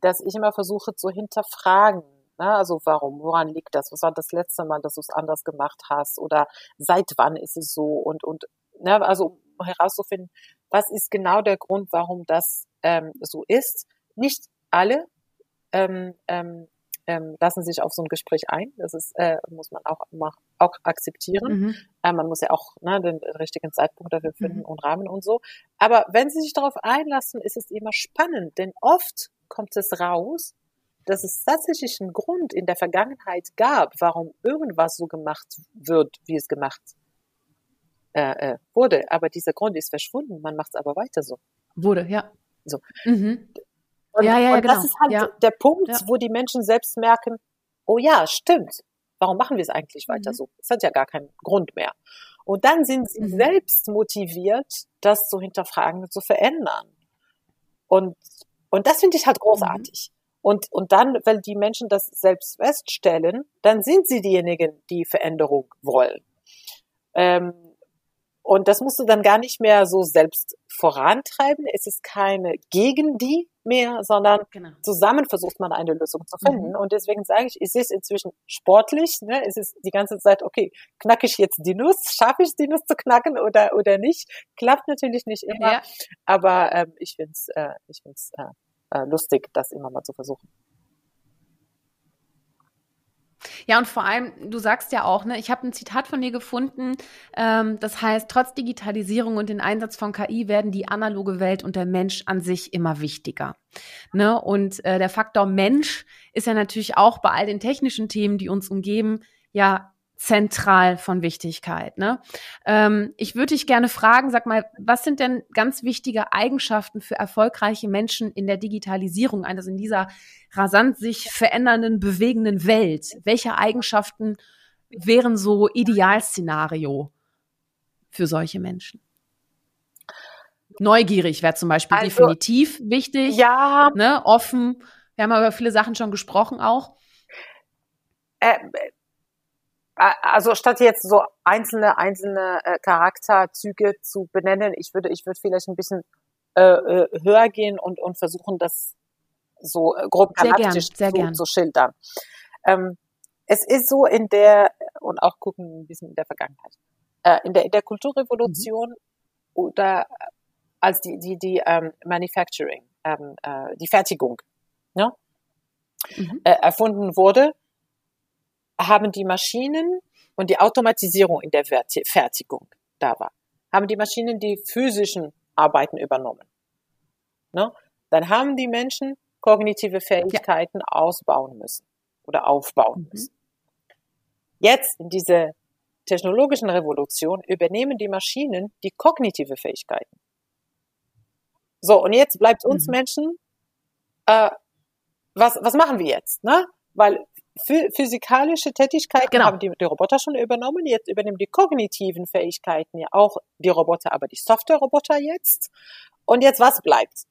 dass ich immer versuche zu hinterfragen, ne? also warum, woran liegt das, was war das letzte Mal, dass du es anders gemacht hast oder seit wann ist es so und, und ne? also herauszufinden, was ist genau der Grund, warum das ähm, so ist. Nicht alle ähm, ähm, ähm, lassen sich auf so ein Gespräch ein. Das ist, äh, muss man auch, auch akzeptieren. Mhm. Äh, man muss ja auch ne, den richtigen Zeitpunkt dafür finden mhm. und Rahmen und so. Aber wenn sie sich darauf einlassen, ist es immer spannend, denn oft kommt es raus, dass es tatsächlich einen Grund in der Vergangenheit gab, warum irgendwas so gemacht wird, wie es gemacht äh, äh, wurde. Aber dieser Grund ist verschwunden. Man macht es aber weiter so. Wurde, ja. So. Mhm. Und, ja, ja, und genau. das ist halt ja. der Punkt, wo die Menschen selbst merken, oh ja, stimmt. Warum machen wir es eigentlich weiter mhm. so? Es hat ja gar keinen Grund mehr. Und dann sind sie mhm. selbst motiviert, das zu hinterfragen, zu verändern. Und, und das finde ich halt großartig. Mhm. Und, und dann, wenn die Menschen das selbst feststellen, dann sind sie diejenigen, die Veränderung wollen. Ähm, und das musst du dann gar nicht mehr so selbst vorantreiben. Es ist keine gegen die mehr, sondern genau. zusammen versucht man eine Lösung zu finden. Mhm. Und deswegen sage ich, es ist inzwischen sportlich. Ne? Es ist die ganze Zeit, okay, knacke ich jetzt die Nuss? Schaffe ich die Nuss zu knacken oder, oder nicht? Klappt natürlich nicht immer. Ja. Aber ähm, ich finde es äh, ich find's, äh, äh, lustig, das immer mal zu versuchen. Ja, und vor allem, du sagst ja auch, ne, ich habe ein Zitat von dir gefunden, ähm, das heißt, trotz Digitalisierung und den Einsatz von KI werden die analoge Welt und der Mensch an sich immer wichtiger. Ne? Und äh, der Faktor Mensch ist ja natürlich auch bei all den technischen Themen, die uns umgeben, ja zentral von Wichtigkeit. Ne? Ähm, ich würde dich gerne fragen, sag mal, was sind denn ganz wichtige Eigenschaften für erfolgreiche Menschen in der Digitalisierung, also in dieser rasant sich verändernden, bewegenden Welt? Welche Eigenschaften wären so Idealszenario für solche Menschen? Neugierig wäre zum Beispiel also, definitiv wichtig. Ja. Ne, offen. Wir haben über viele Sachen schon gesprochen auch. Äh, also statt jetzt so einzelne einzelne äh, Charakterzüge zu benennen, ich würde ich würde vielleicht ein bisschen äh, äh, höher gehen und und versuchen das so äh, grob galaktisch sehr gern, sehr zu, zu schildern. Ähm, es ist so in der und auch gucken ein bisschen in der Vergangenheit. Äh, in der in der Kulturrevolution mhm. oder als die die die ähm, Manufacturing ähm, äh, die Fertigung ne, mhm. äh, erfunden wurde haben die Maschinen und die Automatisierung in der Fertigung da war, haben die Maschinen die physischen Arbeiten übernommen. Ne? Dann haben die Menschen kognitive Fähigkeiten ja. ausbauen müssen oder aufbauen mhm. müssen. Jetzt in dieser technologischen Revolution übernehmen die Maschinen die kognitive Fähigkeiten. So, und jetzt bleibt uns mhm. Menschen, äh, was, was machen wir jetzt? Ne? Weil physikalische Tätigkeiten genau. haben die, die Roboter schon übernommen. Jetzt übernehmen die kognitiven Fähigkeiten ja auch die Roboter, aber die Software-Roboter jetzt. Und jetzt was bleibt?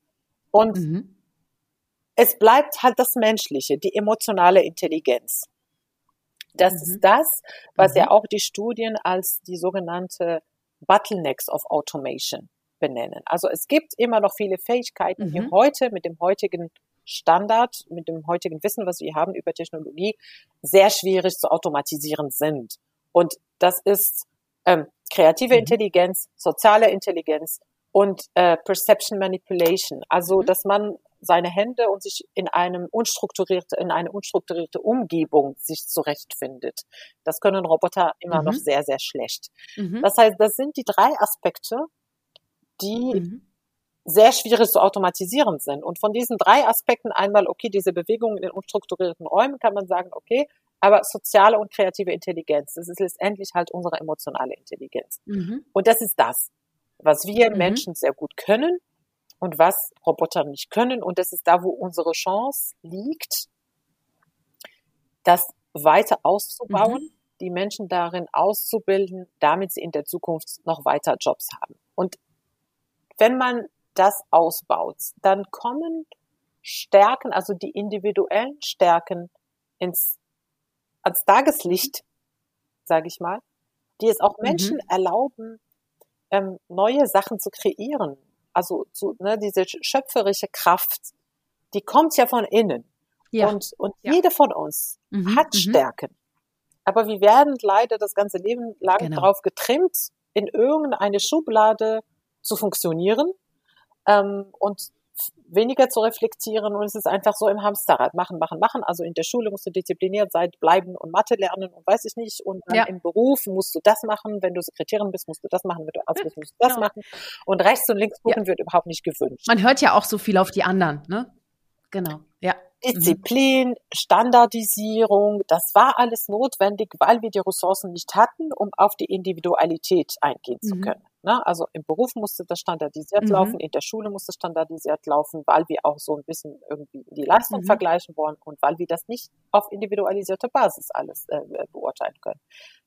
Und mhm. es bleibt halt das Menschliche, die emotionale Intelligenz. Das mhm. ist das, was mhm. ja auch die Studien als die sogenannte Bottlenecks of Automation benennen. Also es gibt immer noch viele Fähigkeiten, die mhm. heute mit dem heutigen Standard mit dem heutigen Wissen, was wir haben über Technologie, sehr schwierig zu automatisieren sind. Und das ist ähm, kreative mhm. Intelligenz, soziale Intelligenz und äh, Perception Manipulation. Also, mhm. dass man seine Hände und sich in einem unstrukturierte, in eine unstrukturierte Umgebung sich zurechtfindet. Das können Roboter immer mhm. noch sehr, sehr schlecht. Mhm. Das heißt, das sind die drei Aspekte, die mhm sehr schwierig zu automatisieren sind. Und von diesen drei Aspekten einmal, okay, diese Bewegungen in unstrukturierten Räumen kann man sagen, okay, aber soziale und kreative Intelligenz, das ist letztendlich halt unsere emotionale Intelligenz. Mhm. Und das ist das, was wir mhm. Menschen sehr gut können und was Roboter nicht können. Und das ist da, wo unsere Chance liegt, das weiter auszubauen, mhm. die Menschen darin auszubilden, damit sie in der Zukunft noch weiter Jobs haben. Und wenn man das ausbaut, dann kommen Stärken, also die individuellen Stärken ins, ans Tageslicht, sage ich mal, die es auch Menschen mhm. erlauben, ähm, neue Sachen zu kreieren. Also zu, ne, diese schöpferische Kraft, die kommt ja von innen. Ja. Und, und ja. jede von uns mhm. hat mhm. Stärken. Aber wir werden leider das ganze Leben lang genau. darauf getrimmt, in irgendeine Schublade zu funktionieren ähm, und weniger zu reflektieren und es ist einfach so im Hamsterrad machen, machen, machen. Also in der Schule musst du diszipliniert sein, bleiben und Mathe lernen und weiß ich nicht. Und ja. im Beruf musst du das machen. Wenn du Sekretärin bist, musst du das machen. Wenn du Arzt bist, musst du das genau. machen. Und rechts und links gucken ja. wird überhaupt nicht gewünscht. Man hört ja auch so viel auf die anderen, ne? Genau, ja. Disziplin, mhm. Standardisierung, das war alles notwendig, weil wir die Ressourcen nicht hatten, um auf die Individualität eingehen mhm. zu können. Ne? Also im Beruf musste das standardisiert mhm. laufen, in der Schule musste das standardisiert laufen, weil wir auch so ein bisschen irgendwie die Leistung mhm. vergleichen wollen und weil wir das nicht auf individualisierte Basis alles äh, beurteilen können.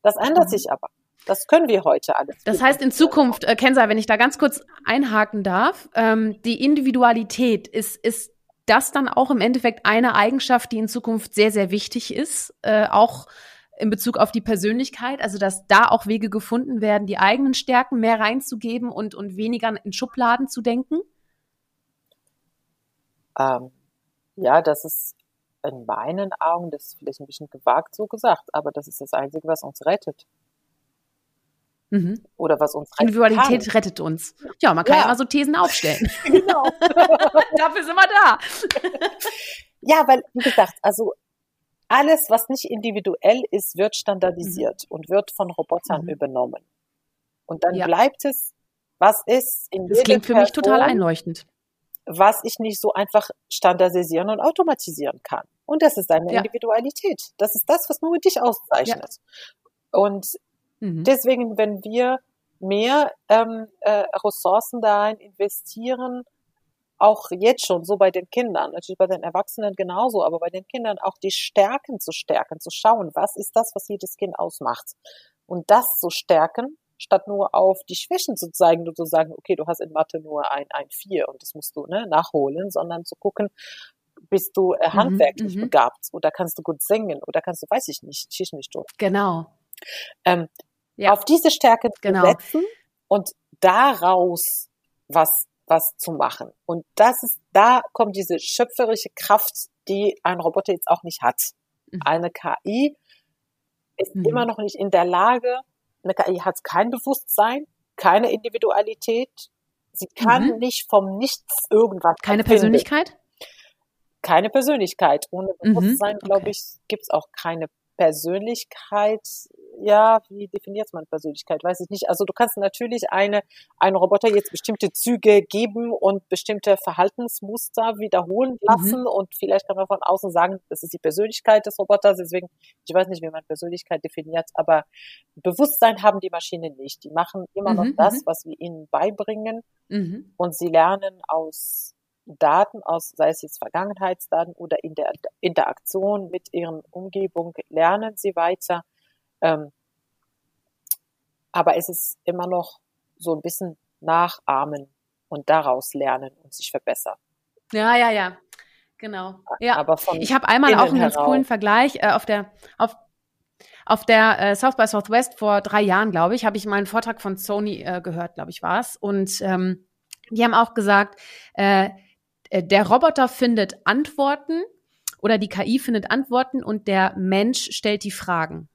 Das ändert sich aber. Das können wir heute alles. Das heißt in Zukunft, äh, Kenza, wenn ich da ganz kurz einhaken darf, ähm, die Individualität ist, ist das dann auch im Endeffekt eine Eigenschaft, die in Zukunft sehr, sehr wichtig ist, äh, auch in Bezug auf die Persönlichkeit, also dass da auch Wege gefunden werden, die eigenen Stärken mehr reinzugeben und, und weniger in Schubladen zu denken? Ähm, ja, das ist in meinen Augen, das ist vielleicht ein bisschen gewagt so gesagt, aber das ist das Einzige, was uns rettet. Mhm. Oder was uns rettet. Individualität kann. rettet uns. Ja, man kann ja, ja mal so Thesen aufstellen. genau. Dafür sind wir da. ja, weil, wie gesagt, also alles, was nicht individuell ist, wird standardisiert mhm. und wird von Robotern mhm. übernommen. Und dann ja. bleibt es, was ist in Das klingt für Person, mich total einleuchtend. Was ich nicht so einfach standardisieren und automatisieren kann. Und das ist deine ja. Individualität. Das ist das, was nur dich auszeichnet. Und mhm. deswegen, wenn wir mehr ähm, äh, Ressourcen dahin investieren, auch jetzt schon so bei den Kindern, natürlich bei den Erwachsenen genauso, aber bei den Kindern auch die Stärken zu stärken, zu schauen, was ist das, was jedes Kind ausmacht. Und das zu stärken, statt nur auf die Schwächen zu zeigen und zu sagen, okay, du hast in Mathe nur ein, ein Vier und das musst du ne, nachholen, sondern zu gucken, bist du äh, mhm, handwerklich mhm, begabt oder kannst du gut singen oder kannst du, weiß ich nicht, schieß mich durch. Genau. Ähm, ja. Auf diese Stärke genau. setzen und daraus was was zu machen. Und das ist, da kommt diese schöpferische Kraft, die ein Roboter jetzt auch nicht hat. Mhm. Eine KI ist mhm. immer noch nicht in der Lage, eine KI hat kein Bewusstsein, keine Individualität, sie kann mhm. nicht vom Nichts irgendwas. Keine empfinden. Persönlichkeit? Keine Persönlichkeit. Ohne mhm. Bewusstsein, okay. glaube ich, gibt es auch keine Persönlichkeit ja, wie definiert man Persönlichkeit? Weiß ich nicht. Also du kannst natürlich eine, einen Roboter jetzt bestimmte Züge geben und bestimmte Verhaltensmuster wiederholen mhm. lassen mhm. und vielleicht kann man von außen sagen, das ist die Persönlichkeit des Roboters. Deswegen, ich weiß nicht, wie man Persönlichkeit definiert, aber Bewusstsein haben die Maschinen nicht. Die machen immer mhm. noch das, mhm. was wir ihnen beibringen mhm. und sie lernen aus Daten aus, sei es jetzt Vergangenheitsdaten oder in der Interaktion mit ihren Umgebung, lernen sie weiter. Ähm, aber es ist immer noch so ein bisschen nachahmen und daraus lernen und sich verbessern. Ja, ja, ja. Genau. Ja. Aber von ich habe einmal auch einen ganz coolen Vergleich äh, auf der auf auf der äh, South by Southwest vor drei Jahren, glaube ich, habe ich mal einen Vortrag von Sony äh, gehört, glaube ich, war es. Und ähm, die haben auch gesagt, äh, äh der Roboter findet Antworten oder die KI findet Antworten und der Mensch stellt die Fragen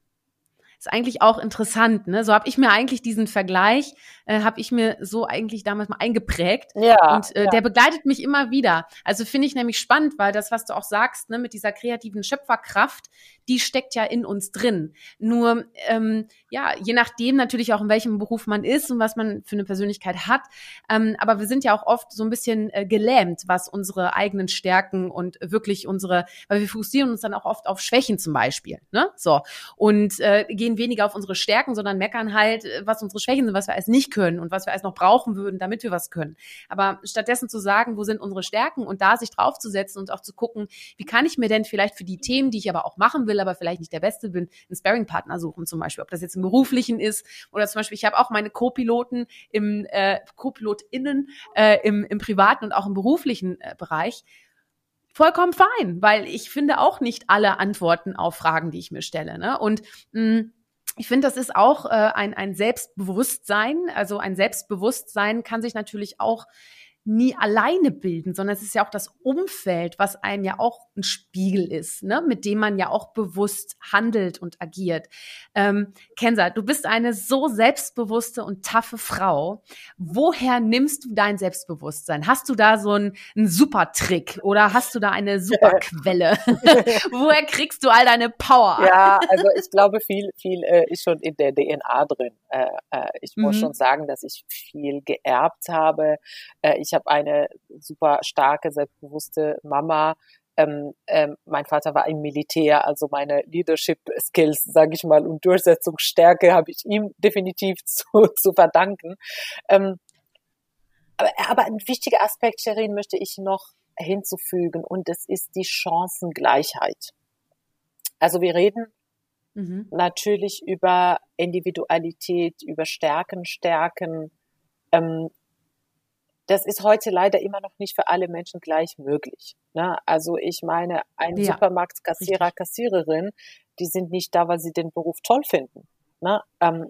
ist eigentlich auch interessant. Ne? So habe ich mir eigentlich diesen Vergleich, äh, habe ich mir so eigentlich damals mal eingeprägt. Ja, und äh, ja. der begleitet mich immer wieder. Also finde ich nämlich spannend, weil das, was du auch sagst, ne, mit dieser kreativen Schöpferkraft, die steckt ja in uns drin. Nur, ähm, ja, je nachdem natürlich auch, in welchem Beruf man ist und was man für eine Persönlichkeit hat. Ähm, aber wir sind ja auch oft so ein bisschen äh, gelähmt, was unsere eigenen Stärken und wirklich unsere, weil wir fokussieren uns dann auch oft auf Schwächen zum Beispiel. Ne? So. Und äh, gehen weniger auf unsere Stärken, sondern meckern halt, äh, was unsere Schwächen sind, was wir alles nicht können und was wir alles noch brauchen würden, damit wir was können. Aber stattdessen zu sagen, wo sind unsere Stärken und da sich draufzusetzen und auch zu gucken, wie kann ich mir denn vielleicht für die Themen, die ich aber auch machen will, aber vielleicht nicht der Beste bin, einen Sparring-Partner suchen zum Beispiel. Ob das jetzt im Beruflichen ist oder zum Beispiel, ich habe auch meine Co-Piloten im äh, Co-PilotInnen äh, im, im privaten und auch im beruflichen äh, Bereich. vollkommen fein, weil ich finde auch nicht alle Antworten auf Fragen, die ich mir stelle. Ne? Und mh, mm, ich finde, das ist auch äh, ein, ein Selbstbewusstsein. Also ein Selbstbewusstsein kann sich natürlich auch nie alleine bilden, sondern es ist ja auch das Umfeld, was einem ja auch ein Spiegel ist, ne? mit dem man ja auch bewusst handelt und agiert. Ähm, Kenza, du bist eine so selbstbewusste und taffe Frau. Woher nimmst du dein Selbstbewusstsein? Hast du da so einen, einen super Trick oder hast du da eine super Quelle? Woher kriegst du all deine Power? Ja, also ich glaube, viel, viel äh, ist schon in der DNA drin. Äh, äh, ich muss mhm. schon sagen, dass ich viel geerbt habe. Äh, ich habe eine super starke, selbstbewusste Mama. Ähm, ähm, mein Vater war im Militär, also meine Leadership Skills, sage ich mal, und Durchsetzungsstärke habe ich ihm definitiv zu, zu verdanken. Ähm, aber, aber ein wichtiger Aspekt, Sherin, möchte ich noch hinzufügen und das ist die Chancengleichheit. Also wir reden mhm. natürlich über Individualität, über Stärken, Stärken. Ähm, das ist heute leider immer noch nicht für alle Menschen gleich möglich. Ne? Also ich meine, ein ja, Supermarktkassierer. Kassiererin, die sind nicht da, weil sie den Beruf toll finden. Ne? Ähm,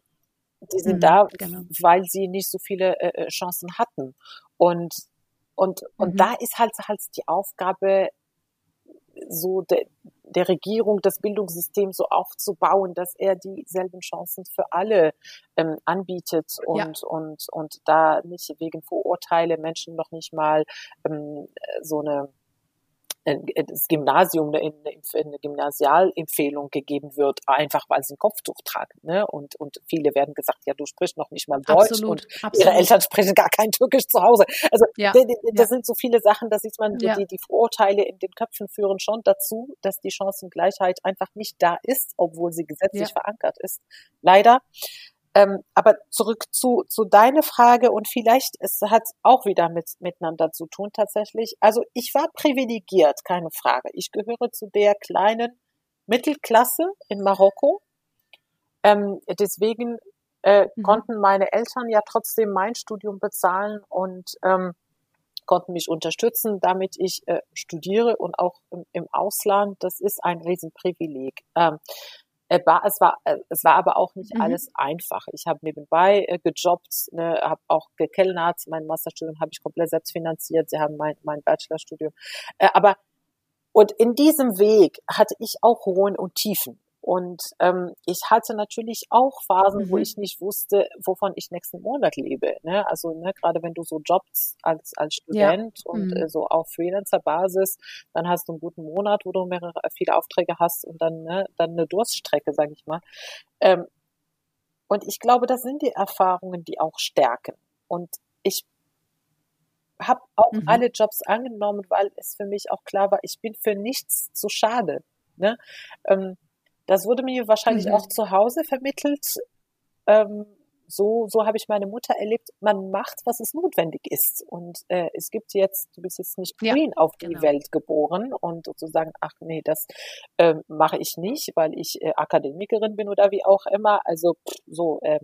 die sind mhm, da, genau. weil sie nicht so viele äh, äh Chancen hatten. Und und und mhm. da ist halt halt die Aufgabe, so de, der Regierung das Bildungssystem so aufzubauen, dass er dieselben Chancen für alle ähm, anbietet und, ja. und, und da nicht wegen Vorurteile Menschen noch nicht mal ähm, so eine das Gymnasium eine, eine Gymnasialempfehlung gegeben wird, einfach weil sie ein Kopftuch tragen. Ne? Und, und viele werden gesagt, ja, du sprichst noch nicht mal Deutsch absolut, und absolut. ihre Eltern sprechen gar kein Türkisch zu Hause. Also ja, das ja. sind so viele Sachen, da sieht man, ja. die, die Vorurteile in den Köpfen führen schon dazu, dass die Chancengleichheit einfach nicht da ist, obwohl sie gesetzlich verankert ist. Leider. Ähm, aber zurück zu, zu deiner Frage und vielleicht, es hat auch wieder mit, miteinander zu tun tatsächlich. Also ich war privilegiert, keine Frage. Ich gehöre zu der kleinen Mittelklasse in Marokko. Ähm, deswegen äh, mhm. konnten meine Eltern ja trotzdem mein Studium bezahlen und ähm, konnten mich unterstützen, damit ich äh, studiere und auch im, im Ausland. Das ist ein Riesenprivileg. Ähm, äh, es war, äh, es war aber auch nicht mhm. alles einfach. Ich habe nebenbei äh, gejobbt, ne, habe auch gekellnert. Mein Masterstudium habe ich komplett selbst finanziert. Sie haben mein, mein Bachelorstudium. Äh, aber und in diesem Weg hatte ich auch Hohen und Tiefen. Und ähm, ich hatte natürlich auch Phasen, mhm. wo ich nicht wusste, wovon ich nächsten Monat lebe. Ne? Also ne, gerade wenn du so jobbst als, als Student ja. und mhm. äh, so auf Freelancer-Basis, dann hast du einen guten Monat, wo du mehrere viele Aufträge hast und dann, ne, dann eine Durststrecke, sage ich mal. Ähm, und ich glaube, das sind die Erfahrungen, die auch stärken. Und ich habe auch mhm. alle Jobs angenommen, weil es für mich auch klar war, ich bin für nichts zu schade. Ne? Ähm, das wurde mir wahrscheinlich mhm. auch zu Hause vermittelt. Ähm, so, so habe ich meine Mutter erlebt. Man macht, was es notwendig ist. Und äh, es gibt jetzt, du bist jetzt nicht green ja, auf die genau. Welt geboren und sozusagen, ach nee, das äh, mache ich nicht, weil ich äh, Akademikerin bin oder wie auch immer. Also pff, so äh,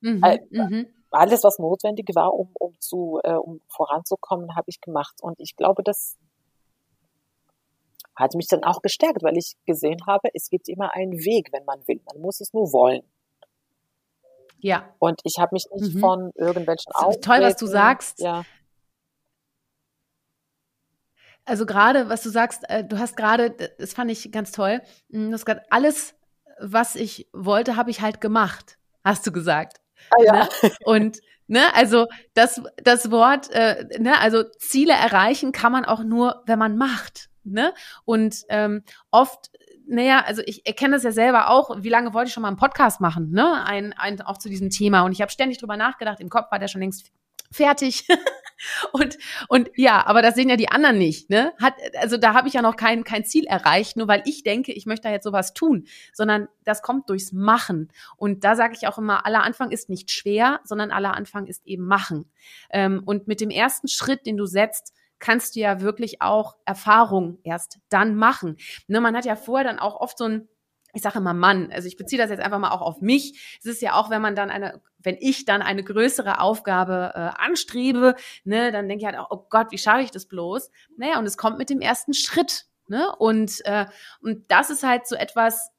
mhm, äh, mhm. alles, was notwendig war, um, um zu, äh, um voranzukommen, habe ich gemacht. Und ich glaube, dass hat mich dann auch gestärkt, weil ich gesehen habe, es gibt immer einen Weg, wenn man will. Man muss es nur wollen. Ja. Und ich habe mich nicht mhm. von irgendwelchen Auftreten, Toll, was du sagst. Ja. Also gerade, was du sagst, äh, du hast gerade, das fand ich ganz toll, hm, du hast gerade alles, was ich wollte, habe ich halt gemacht, hast du gesagt. Ah, ja. Ne? Und ne, also das, das Wort, äh, ne, also Ziele erreichen kann man auch nur, wenn man macht. Ne? Und ähm, oft naja, also ich erkenne das ja selber auch, wie lange wollte ich schon mal einen Podcast machen, ne? Ein, ein, auch zu diesem Thema. Und ich habe ständig drüber nachgedacht, im Kopf war der schon längst fertig. und, und ja, aber das sehen ja die anderen nicht, ne? Hat, also da habe ich ja noch kein, kein Ziel erreicht, nur weil ich denke, ich möchte da jetzt sowas tun, sondern das kommt durchs Machen. Und da sage ich auch immer, aller Anfang ist nicht schwer, sondern aller Anfang ist eben machen. Ähm, und mit dem ersten Schritt, den du setzt, kannst du ja wirklich auch Erfahrung erst dann machen. Ne, man hat ja vorher dann auch oft so ein ich sage immer Mann, also ich beziehe das jetzt einfach mal auch auf mich. Es ist ja auch, wenn man dann eine, wenn ich dann eine größere Aufgabe äh, anstrebe, ne, dann denke ich halt auch, oh Gott, wie schaffe ich das bloß? Naja, und es kommt mit dem ersten Schritt. Ne? Und, äh, und das ist halt so etwas,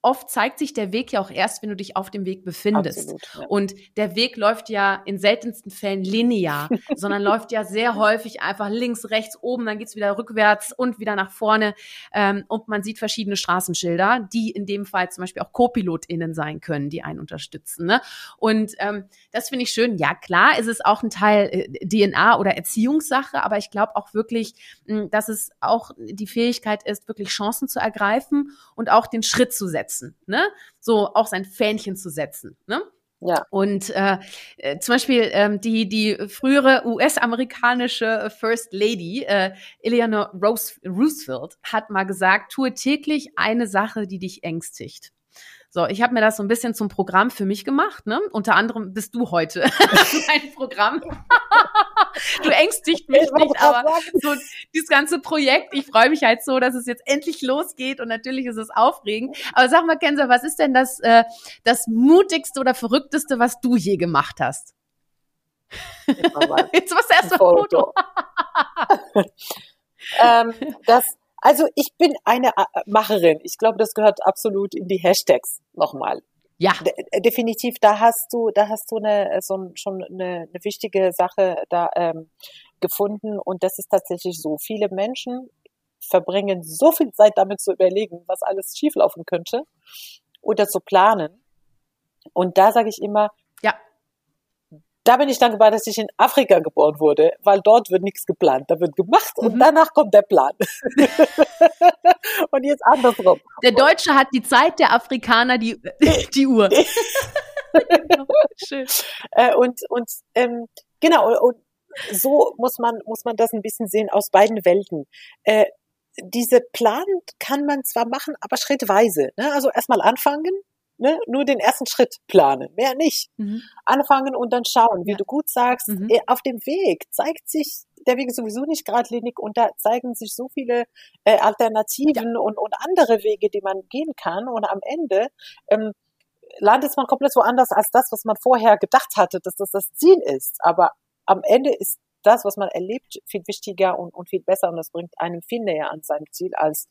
oft zeigt sich der Weg ja auch erst, wenn du dich auf dem Weg befindest. Absolut, ja. Und der Weg läuft ja in seltensten Fällen linear, sondern läuft ja sehr häufig einfach links, rechts, oben, dann geht's wieder rückwärts und wieder nach vorne. Ähm, und man sieht verschiedene Straßenschilder, die in dem Fall zum Beispiel auch Co-PilotInnen sein können, die einen unterstützen. Ne? Und ähm, das finde ich schön. Ja, klar ist es auch ein Teil äh, DNA oder Erziehungssache, aber ich glaube auch wirklich, mh, hm, dass es auch die Fähigkeit ist, wirklich Chancen zu ergreifen und auch den Schritt zu setzen setzen, ne? So auch sein Fähnchen zu setzen, ne? Ja. Und äh, äh, zum Beispiel ähm, die, die frühere US-amerikanische First Lady, äh, Eleanor Rose Roosevelt, hat mal gesagt, tue täglich eine Sache, die dich ängstigt. So, ich habe mir das so ein bisschen zum Programm für mich gemacht. Ne? Unter anderem bist du heute mein Programm. du ängstigt mich nicht, aber so dieses ganze Projekt, ich freue mich halt so, dass es jetzt endlich losgeht und natürlich ist es aufregend. Aber sag mal, Kenza, was ist denn das, äh, das mutigste oder verrückteste, was du je gemacht hast? Jetzt was erst ein Foto. Foto. ähm, das also ich bin eine äh, Macherin. Ich glaube, das gehört absolut in die Hashtags nochmal. Ja. De äh, definitiv, da hast du, da hast du eine, äh, so schon eine, eine wichtige Sache da ähm, gefunden. Und das ist tatsächlich so. Viele Menschen verbringen so viel Zeit damit zu überlegen, was alles schieflaufen könnte oder zu planen. Und da sage ich immer, ja, da bin ich dankbar, dass ich in Afrika geboren wurde, weil dort wird nichts geplant. Da wird gemacht und mhm. danach kommt der Plan. und jetzt andersrum. Der Deutsche hat die Zeit, der Afrikaner die, die Uhr. Schön. Äh, und und ähm, genau, und so muss man, muss man das ein bisschen sehen aus beiden Welten. Äh, diese Plan kann man zwar machen, aber schrittweise. Ne? Also erstmal anfangen, ne, nur den ersten Schritt planen, mehr nicht. Mhm. Anfangen und dann schauen, wie ja. du gut sagst, mhm. Eh, auf dem Weg zeigt sich der Weg sowieso nicht geradlinig und da zeigen sich so viele äh, Alternativen ja. und, und andere Wege, die man gehen kann und am Ende ähm, landet man komplett woanders als das, was man vorher gedacht hatte, dass das das Ziel ist. Aber am Ende ist das, was man erlebt, viel wichtiger und, und viel besser und das bringt einem viel näher an seinem Ziel als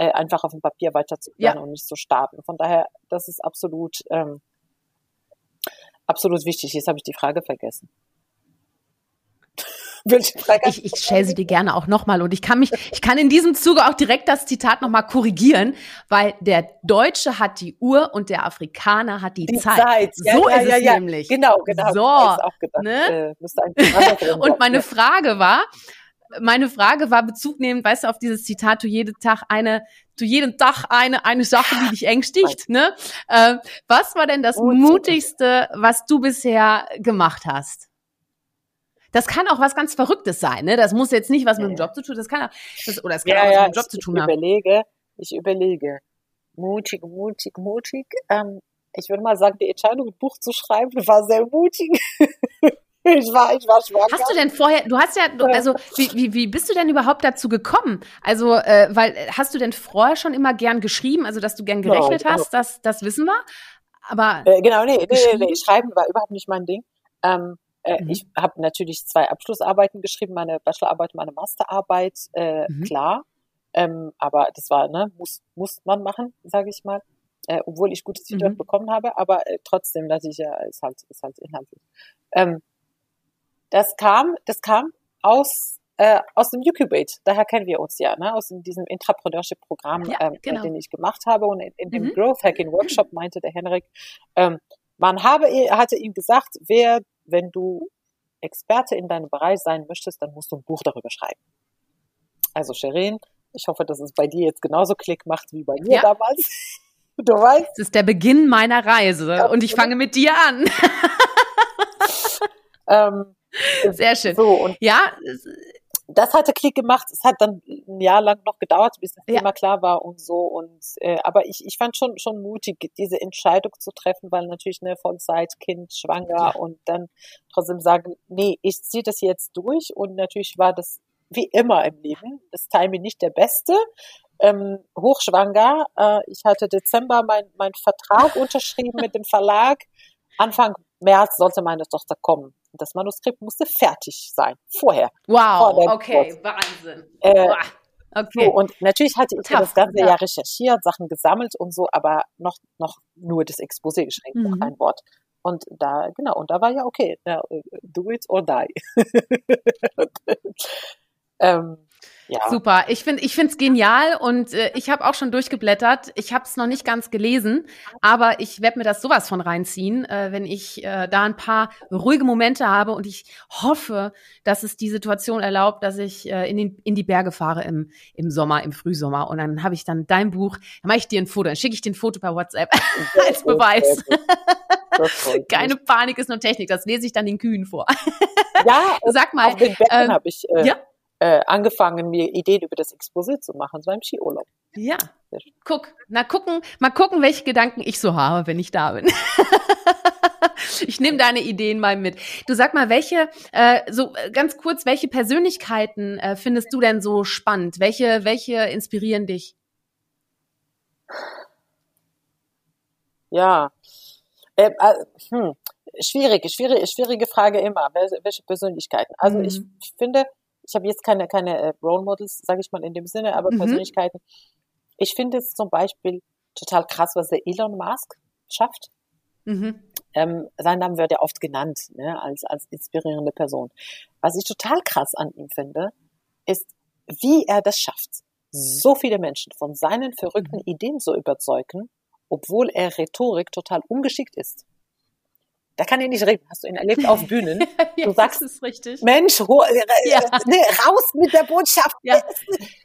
äh, einfach auf dem Papier weiter zu planen ja. und nicht zu starten. Von daher, das ist absolut, ähm, absolut wichtig. Jetzt habe ich die Frage vergessen. ich, ich stelle sie dir gerne auch nochmal und ich kann mich, ich kann in diesem Zuge auch direkt das Zitat nochmal korrigieren, weil der Deutsche hat die Uhr und der Afrikaner hat die, die Zeit. Zeit. Ja, so ja, ist ja, es nämlich. Genau, genau. So, ne? äh, und meine Frage war, meine Frage war bezugnehmend, weißt du, auf dieses Zitat, du jeden Tag eine, du jeden Tag eine, eine Sache, die dich ängstigt, ne? Äh, was war denn das Mutigste, was du bisher gemacht hast? Das kann auch was ganz Verrücktes sein, ne? Das muss jetzt nicht was mit dem Job zu tun, das kann auch, das, oder es kann ja, auch was ja, mit dem Job ich, zu tun ich haben. Ich überlege, ich überlege. Mutig, mutig, mutig. Ähm, ich würde mal sagen, die Entscheidung, ein Buch zu schreiben, war sehr mutig. Ich war, ich war schwanger. Hast du denn vorher, du hast ja, also wie, wie, wie bist du denn überhaupt dazu gekommen? Also, äh, weil hast du denn vorher schon immer gern geschrieben, also dass du gern gerechnet no, hast, das, das wissen wir. Aber äh, genau, nee, nee, nee, nee, schreiben war überhaupt nicht mein Ding. Ähm, äh, mhm. Ich habe natürlich zwei Abschlussarbeiten geschrieben, meine Bachelorarbeit, meine Masterarbeit, äh, mhm. klar. Ähm, aber das war, ne, muss, muss man machen, sage ich mal. Äh, obwohl ich gutes Feedback mhm. bekommen habe, aber äh, trotzdem, dass ich ja, ist halt, ist halt inhaltlich. Ähm, das kam, das kam aus äh, aus dem Ucubate, daher kennen wir uns ja, ne? aus diesem Intrapreneurship-Programm, ja, ähm, genau. den ich gemacht habe. Und in, in dem mhm. Growth Hacking Workshop meinte der Henrik, ähm, man habe, hatte ihm gesagt, wer, wenn du Experte in deinem Bereich sein möchtest, dann musst du ein Buch darüber schreiben. Also Sherin, ich hoffe, dass es bei dir jetzt genauso Klick macht wie bei mir ja. damals. Du weißt. Es ist der Beginn meiner Reise ja, und ich fange mit dir an. ähm, Sehr schön. So, und ja. Das hatte Klick gemacht. Es hat dann ein Jahr lang noch gedauert, bis das ja. Thema klar war und so. Und äh, aber ich, ich fand schon schon mutig, diese Entscheidung zu treffen, weil natürlich eine Vollzeit, Kind, schwanger ja. und dann trotzdem sagen, nee, ich ziehe das jetzt durch. Und natürlich war das wie immer im Leben, das Timing nicht der beste. Ähm, hochschwanger. Äh, ich hatte Dezember mein, mein Vertrag unterschrieben mit dem Verlag. Anfang März sollte meine Tochter kommen. Das Manuskript musste fertig sein, vorher. Wow, vor okay, Geburt. Wahnsinn. Äh, okay. So, und natürlich hatte ich Tough, das ganze ja. Jahr recherchiert, Sachen gesammelt und so, aber noch, noch nur das Exposé geschrieben, mhm. noch kein Wort. Und da, genau, und da war ja okay, do it or die. ähm, ja. Super. Ich finde ich finde es genial und äh, ich habe auch schon durchgeblättert. Ich habe es noch nicht ganz gelesen, aber ich werde mir das sowas von reinziehen, äh, wenn ich äh, da ein paar ruhige Momente habe und ich hoffe, dass es die Situation erlaubt, dass ich äh, in, den, in die Berge fahre im, im Sommer, im Frühsommer und dann habe ich dann dein Buch, dann mache ich dir ein Foto, dann schicke ich dir ein Foto per WhatsApp als Beweis. Keine Panik ist nur Technik, das lese ich dann den Kühen vor. Ja, sag mal. Auf den Bergen ähm, habe ich äh, ja? Äh, angefangen, mir Ideen über das Exposé zu machen, so im Skiurlaub. Ja. Guck, na gucken, mal gucken, welche Gedanken ich so habe, wenn ich da bin. ich nehme deine Ideen mal mit. Du sag mal, welche, äh, so äh, ganz kurz, welche Persönlichkeiten äh, findest du denn so spannend? Welche, welche inspirieren dich? Ja, äh, äh, hm. schwierig, schwierige, schwierige Frage immer. Welche Persönlichkeiten? Also mhm. ich finde, ich habe jetzt keine, keine äh, Role Models, sage ich mal in dem Sinne, aber mhm. Persönlichkeiten. Ich finde es zum Beispiel total krass, was der Elon Musk schafft. Mhm. Ähm, sein Name wird ja oft genannt, ne, als, als inspirierende Person. Was ich total krass an ihm finde, ist, wie er das schafft, so viele Menschen von seinen verrückten mhm. Ideen zu überzeugen, obwohl er Rhetorik total ungeschickt ist. Da kann er nicht reden. Hast du ihn erlebt auf Bühnen? Du ja, sagst, das ist richtig. Mensch, ho, äh, ja. Äh, nee, raus mit der Botschaft. Ja.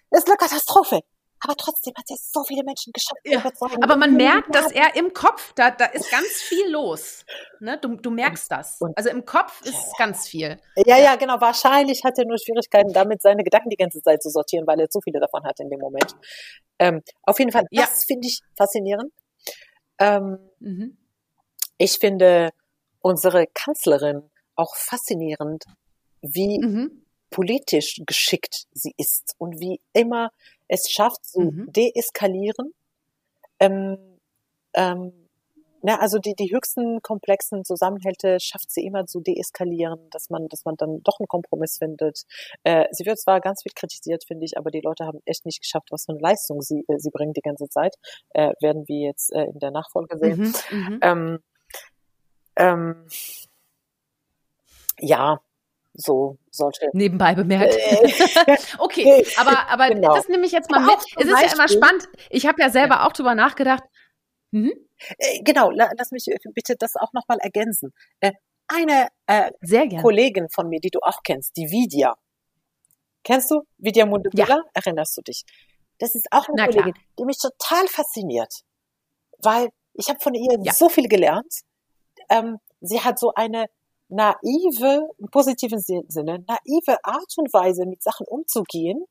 Das, ist eine Katastrophe. Aber trotzdem hat er so viele Menschen geschafft. Ja. Aber man merkt, dass er im Kopf, da, da ist ganz viel los. Ne? Du, du merkst das. Also im Kopf ist ganz viel. Ja, ja, genau. Wahrscheinlich hat er nur Schwierigkeiten damit, seine Gedanken die ganze Zeit zu sortieren, weil er zu viele davon hat in dem Moment. Ähm, auf jeden Fall, das finde ich faszinierend. Ähm, mhm. Ich finde, unsere Kanzlerin auch faszinierend, wie mhm. politisch geschickt sie ist und wie immer es schafft zu mhm. deeskalieren. Ähm, ähm, na, also die, die höchsten komplexen Zusammenhälte schafft sie immer zu deeskalieren, dass man, dass man dann doch einen Kompromiss findet. Äh, sie wird zwar ganz viel kritisiert, finde ich, aber die Leute haben echt nicht geschafft, was für eine Leistung sie, äh, sie bringt die ganze Zeit. Äh, werden wir jetzt äh, in der Nachfolge sehen. Mhm, mhm. ähm, ähm, ja, so solche. Nebenbei bemerkt. Äh, okay, aber, aber genau. das nehme ich jetzt mal aber mit. Es ist Beispiel, ja immer spannend. Ich habe ja selber ja. auch drüber nachgedacht. Mhm. Genau, lass mich bitte das auch nochmal ergänzen. Äh, eine äh. Kollegin von mir, die du auch kennst, die Vidia. Kennst du Vidia Mundebula? Ja. Erinnerst du dich? Das ist auch eine Na Kollegin, klar. die mich total fasziniert, weil ich habe von ihr ja. so viel gelernt ähm, sie hat so eine naive, im positiven Sinne, naive Art und Weise mit Sachen umzugehen,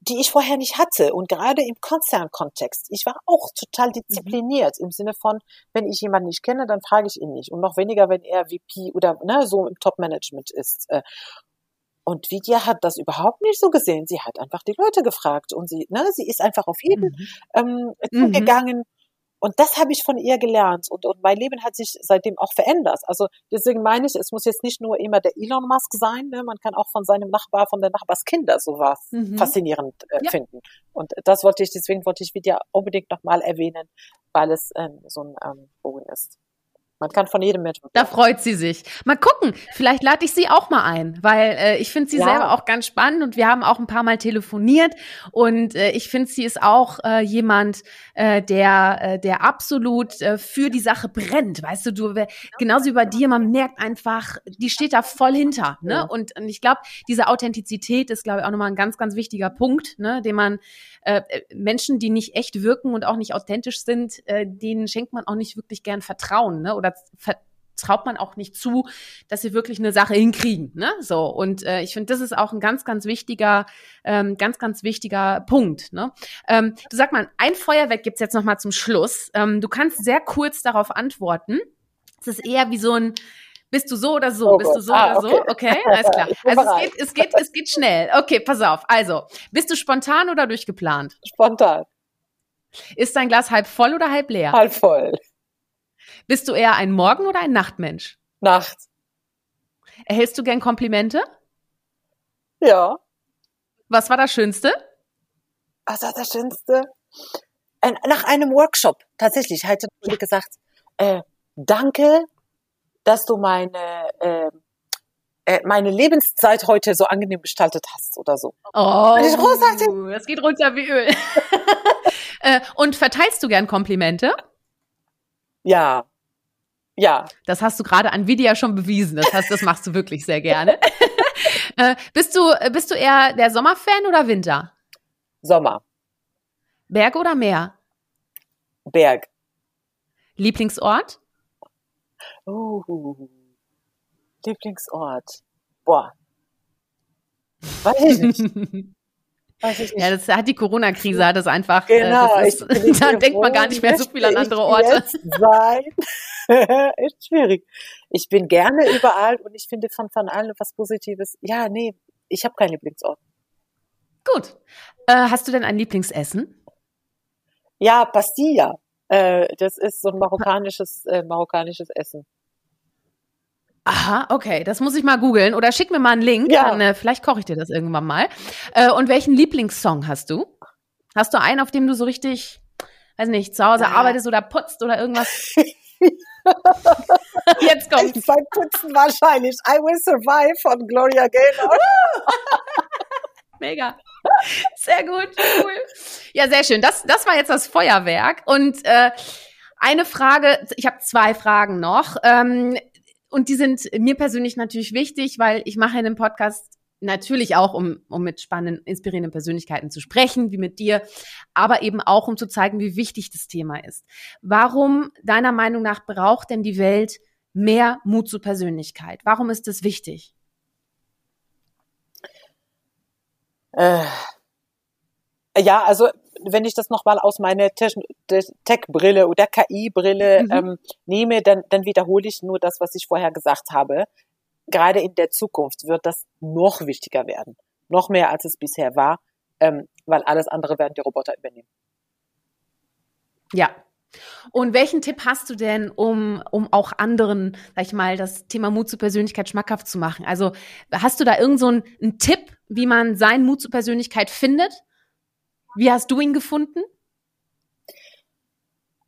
die ich vorher nicht hatte. Und gerade im Konzernkontext. Ich war auch total diszipliniert mhm. im Sinne von, wenn ich jemanden nicht kenne, dann frage ich ihn nicht. Und noch weniger, wenn er VP oder ne, so im Top-Management ist. Äh. Und Vidya hat das überhaupt nicht so gesehen. Sie hat einfach die Leute gefragt und sie, ne, sie ist einfach auf jeden mhm. ähm, zugegangen. Mhm. Und das habe ich von ihr gelernt. Und, und mein Leben hat sich seitdem auch verändert. Also deswegen meine ich, es muss jetzt nicht nur immer der Elon Musk sein. Ne? Man kann auch von seinem Nachbar, von der Nachbarskinder sowas mhm. faszinierend äh, ja. finden. Und das wollte ich, deswegen wollte ich wieder unbedingt nochmal erwähnen, weil es ähm, so ein ähm, Bogen ist. Man kann von jedem Menschen. Da freut sie sich. Mal gucken, vielleicht lade ich sie auch mal ein, weil äh, ich finde sie ja. selber auch ganz spannend und wir haben auch ein paar Mal telefoniert und äh, ich finde, sie ist auch äh, jemand, äh, der, äh, der absolut äh, für die Sache brennt. Weißt du, du genauso wie bei dir, man merkt einfach, die steht da voll hinter. Ne? Und, und ich glaube, diese Authentizität ist, glaube ich, auch nochmal ein ganz, ganz wichtiger Punkt, ne, den man äh, Menschen, die nicht echt wirken und auch nicht authentisch sind, äh, denen schenkt man auch nicht wirklich gern Vertrauen, ne? Oder vertraut man auch nicht zu, dass sie wirklich eine Sache hinkriegen. Ne? So und äh, ich finde, das ist auch ein ganz, ganz wichtiger, ähm, ganz, ganz wichtiger Punkt. Ne? Ähm, du sag mal, ein Feuerwerk gibt's jetzt noch mal zum Schluss. Ähm, du kannst sehr kurz darauf antworten. Es ist eher wie so ein Bist du so oder so? Oh bist du so ah, oder okay. so? Okay, alles klar. Also es geht, es geht, es geht schnell. Okay, pass auf. Also, bist du spontan oder durchgeplant? Spontan. Ist dein Glas halb voll oder halb leer? Halb voll. Bist du eher ein Morgen- oder ein Nachtmensch? Nacht. Erhältst du gern Komplimente? Ja. Was war das Schönste? Was war das Schönste? Ein, nach einem Workshop, tatsächlich, hatte ja. gesagt, äh, danke, dass du meine, äh, äh, meine Lebenszeit heute so angenehm gestaltet hast oder so. Oh, das geht runter wie Öl. äh, und verteilst du gern Komplimente? Ja. Ja. Das hast du gerade an Vidya schon bewiesen. Das heißt, das machst du wirklich sehr gerne. äh, bist du, bist du eher der Sommerfan oder Winter? Sommer. Berg oder Meer? Berg. Lieblingsort? Oh. Lieblingsort. Boah. Weiß ich nicht. Ja, das hat die Corona-Krise, hat das einfach. Genau, äh, ist, da denkt man gar nicht mehr so viel an andere Orte. Sein. Echt schwierig. Ich bin gerne überall und ich finde von, von allen was Positives. Ja, nee, ich habe keinen Lieblingsort. Gut. Äh, hast du denn ein Lieblingsessen? Ja, Pastilla. Äh, das ist so ein marokkanisches, äh, marokkanisches Essen. Aha, okay, das muss ich mal googeln oder schick mir mal einen Link, ja. dann äh, vielleicht koche ich dir das irgendwann mal. Äh, und welchen Lieblingssong hast du? Hast du einen, auf dem du so richtig, weiß nicht, zu Hause ja. arbeitest oder putzt oder irgendwas? Jetzt kommt. Beim Putzen wahrscheinlich. I Will Survive von Gloria Gaynor. Mega. Sehr gut, cool. Ja, sehr schön. Das, das war jetzt das Feuerwerk. Und äh, eine Frage, ich habe zwei Fragen noch. Ähm, und die sind mir persönlich natürlich wichtig, weil ich mache in dem Podcast natürlich auch, um, um mit spannenden, inspirierenden Persönlichkeiten zu sprechen, wie mit dir, aber eben auch, um zu zeigen, wie wichtig das Thema ist. Warum, deiner Meinung nach, braucht denn die Welt mehr Mut zur Persönlichkeit? Warum ist das wichtig? Äh, ja, also wenn ich das nochmal aus meiner Tech-Brille oder KI-Brille mhm. ähm, nehme, dann, dann wiederhole ich nur das, was ich vorher gesagt habe. Gerade in der Zukunft wird das noch wichtiger werden. Noch mehr, als es bisher war, ähm, weil alles andere werden die Roboter übernehmen. Ja, und welchen Tipp hast du denn, um, um auch anderen, sag ich mal, das Thema Mut zur Persönlichkeit schmackhaft zu machen? Also hast du da irgend so einen, einen Tipp, wie man seinen Mut zur Persönlichkeit findet? Wie hast du ihn gefunden?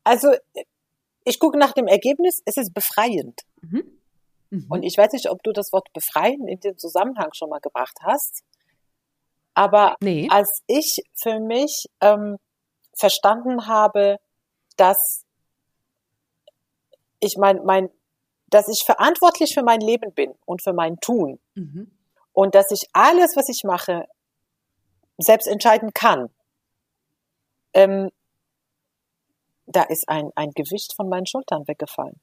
Also ich gucke nach dem Ergebnis, es ist befreiend. Mhm. Mhm. Und ich weiß nicht, ob du das Wort befreien in dem Zusammenhang schon mal gebracht hast. Aber nee. als ich für mich ähm, verstanden habe, dass ich mein, mein, dass ich verantwortlich für mein Leben bin und für mein Tun. Mhm. Und dass ich alles, was ich mache, selbst entscheiden kann. Ähm, da ist ein, ein Gewicht von meinen Schultern weggefallen.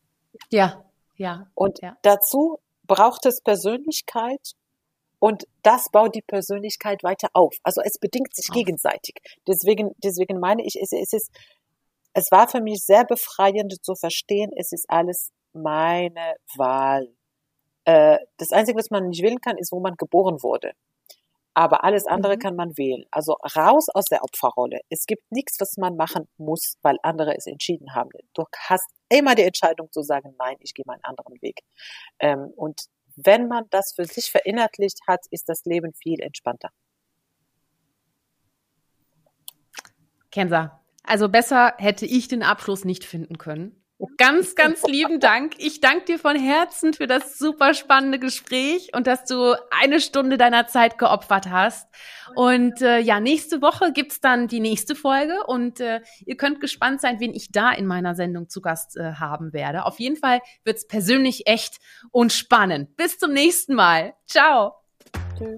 Ja, ja. Und ja. dazu braucht es Persönlichkeit und das baut die Persönlichkeit weiter auf. Also es bedingt sich auf. gegenseitig. Deswegen, deswegen meine ich, es, es ist es war für mich sehr befreiend zu verstehen, es ist alles meine Wahl. Äh, das Einzige, was man nicht wählen kann, ist, wo man geboren wurde. Aber alles andere mhm. kann man wählen. Also raus aus der Opferrolle. Es gibt nichts, was man machen muss, weil andere es entschieden haben. Du hast immer die Entscheidung zu sagen, nein, ich gehe meinen anderen Weg. Ähm, und wenn man das für sich verinnerlicht hat, ist das Leben viel entspannter. Kenza, also besser hätte ich den Abschluss nicht finden können. Ganz, ganz lieben Dank. Ich danke dir von Herzen für das super spannende Gespräch und dass du eine Stunde deiner Zeit geopfert hast. Und äh, ja, nächste Woche gibt's dann die nächste Folge und äh, ihr könnt gespannt sein, wen ich da in meiner Sendung zu Gast äh, haben werde. Auf jeden Fall wird's persönlich echt und spannend. Bis zum nächsten Mal. Ciao. Tschüss.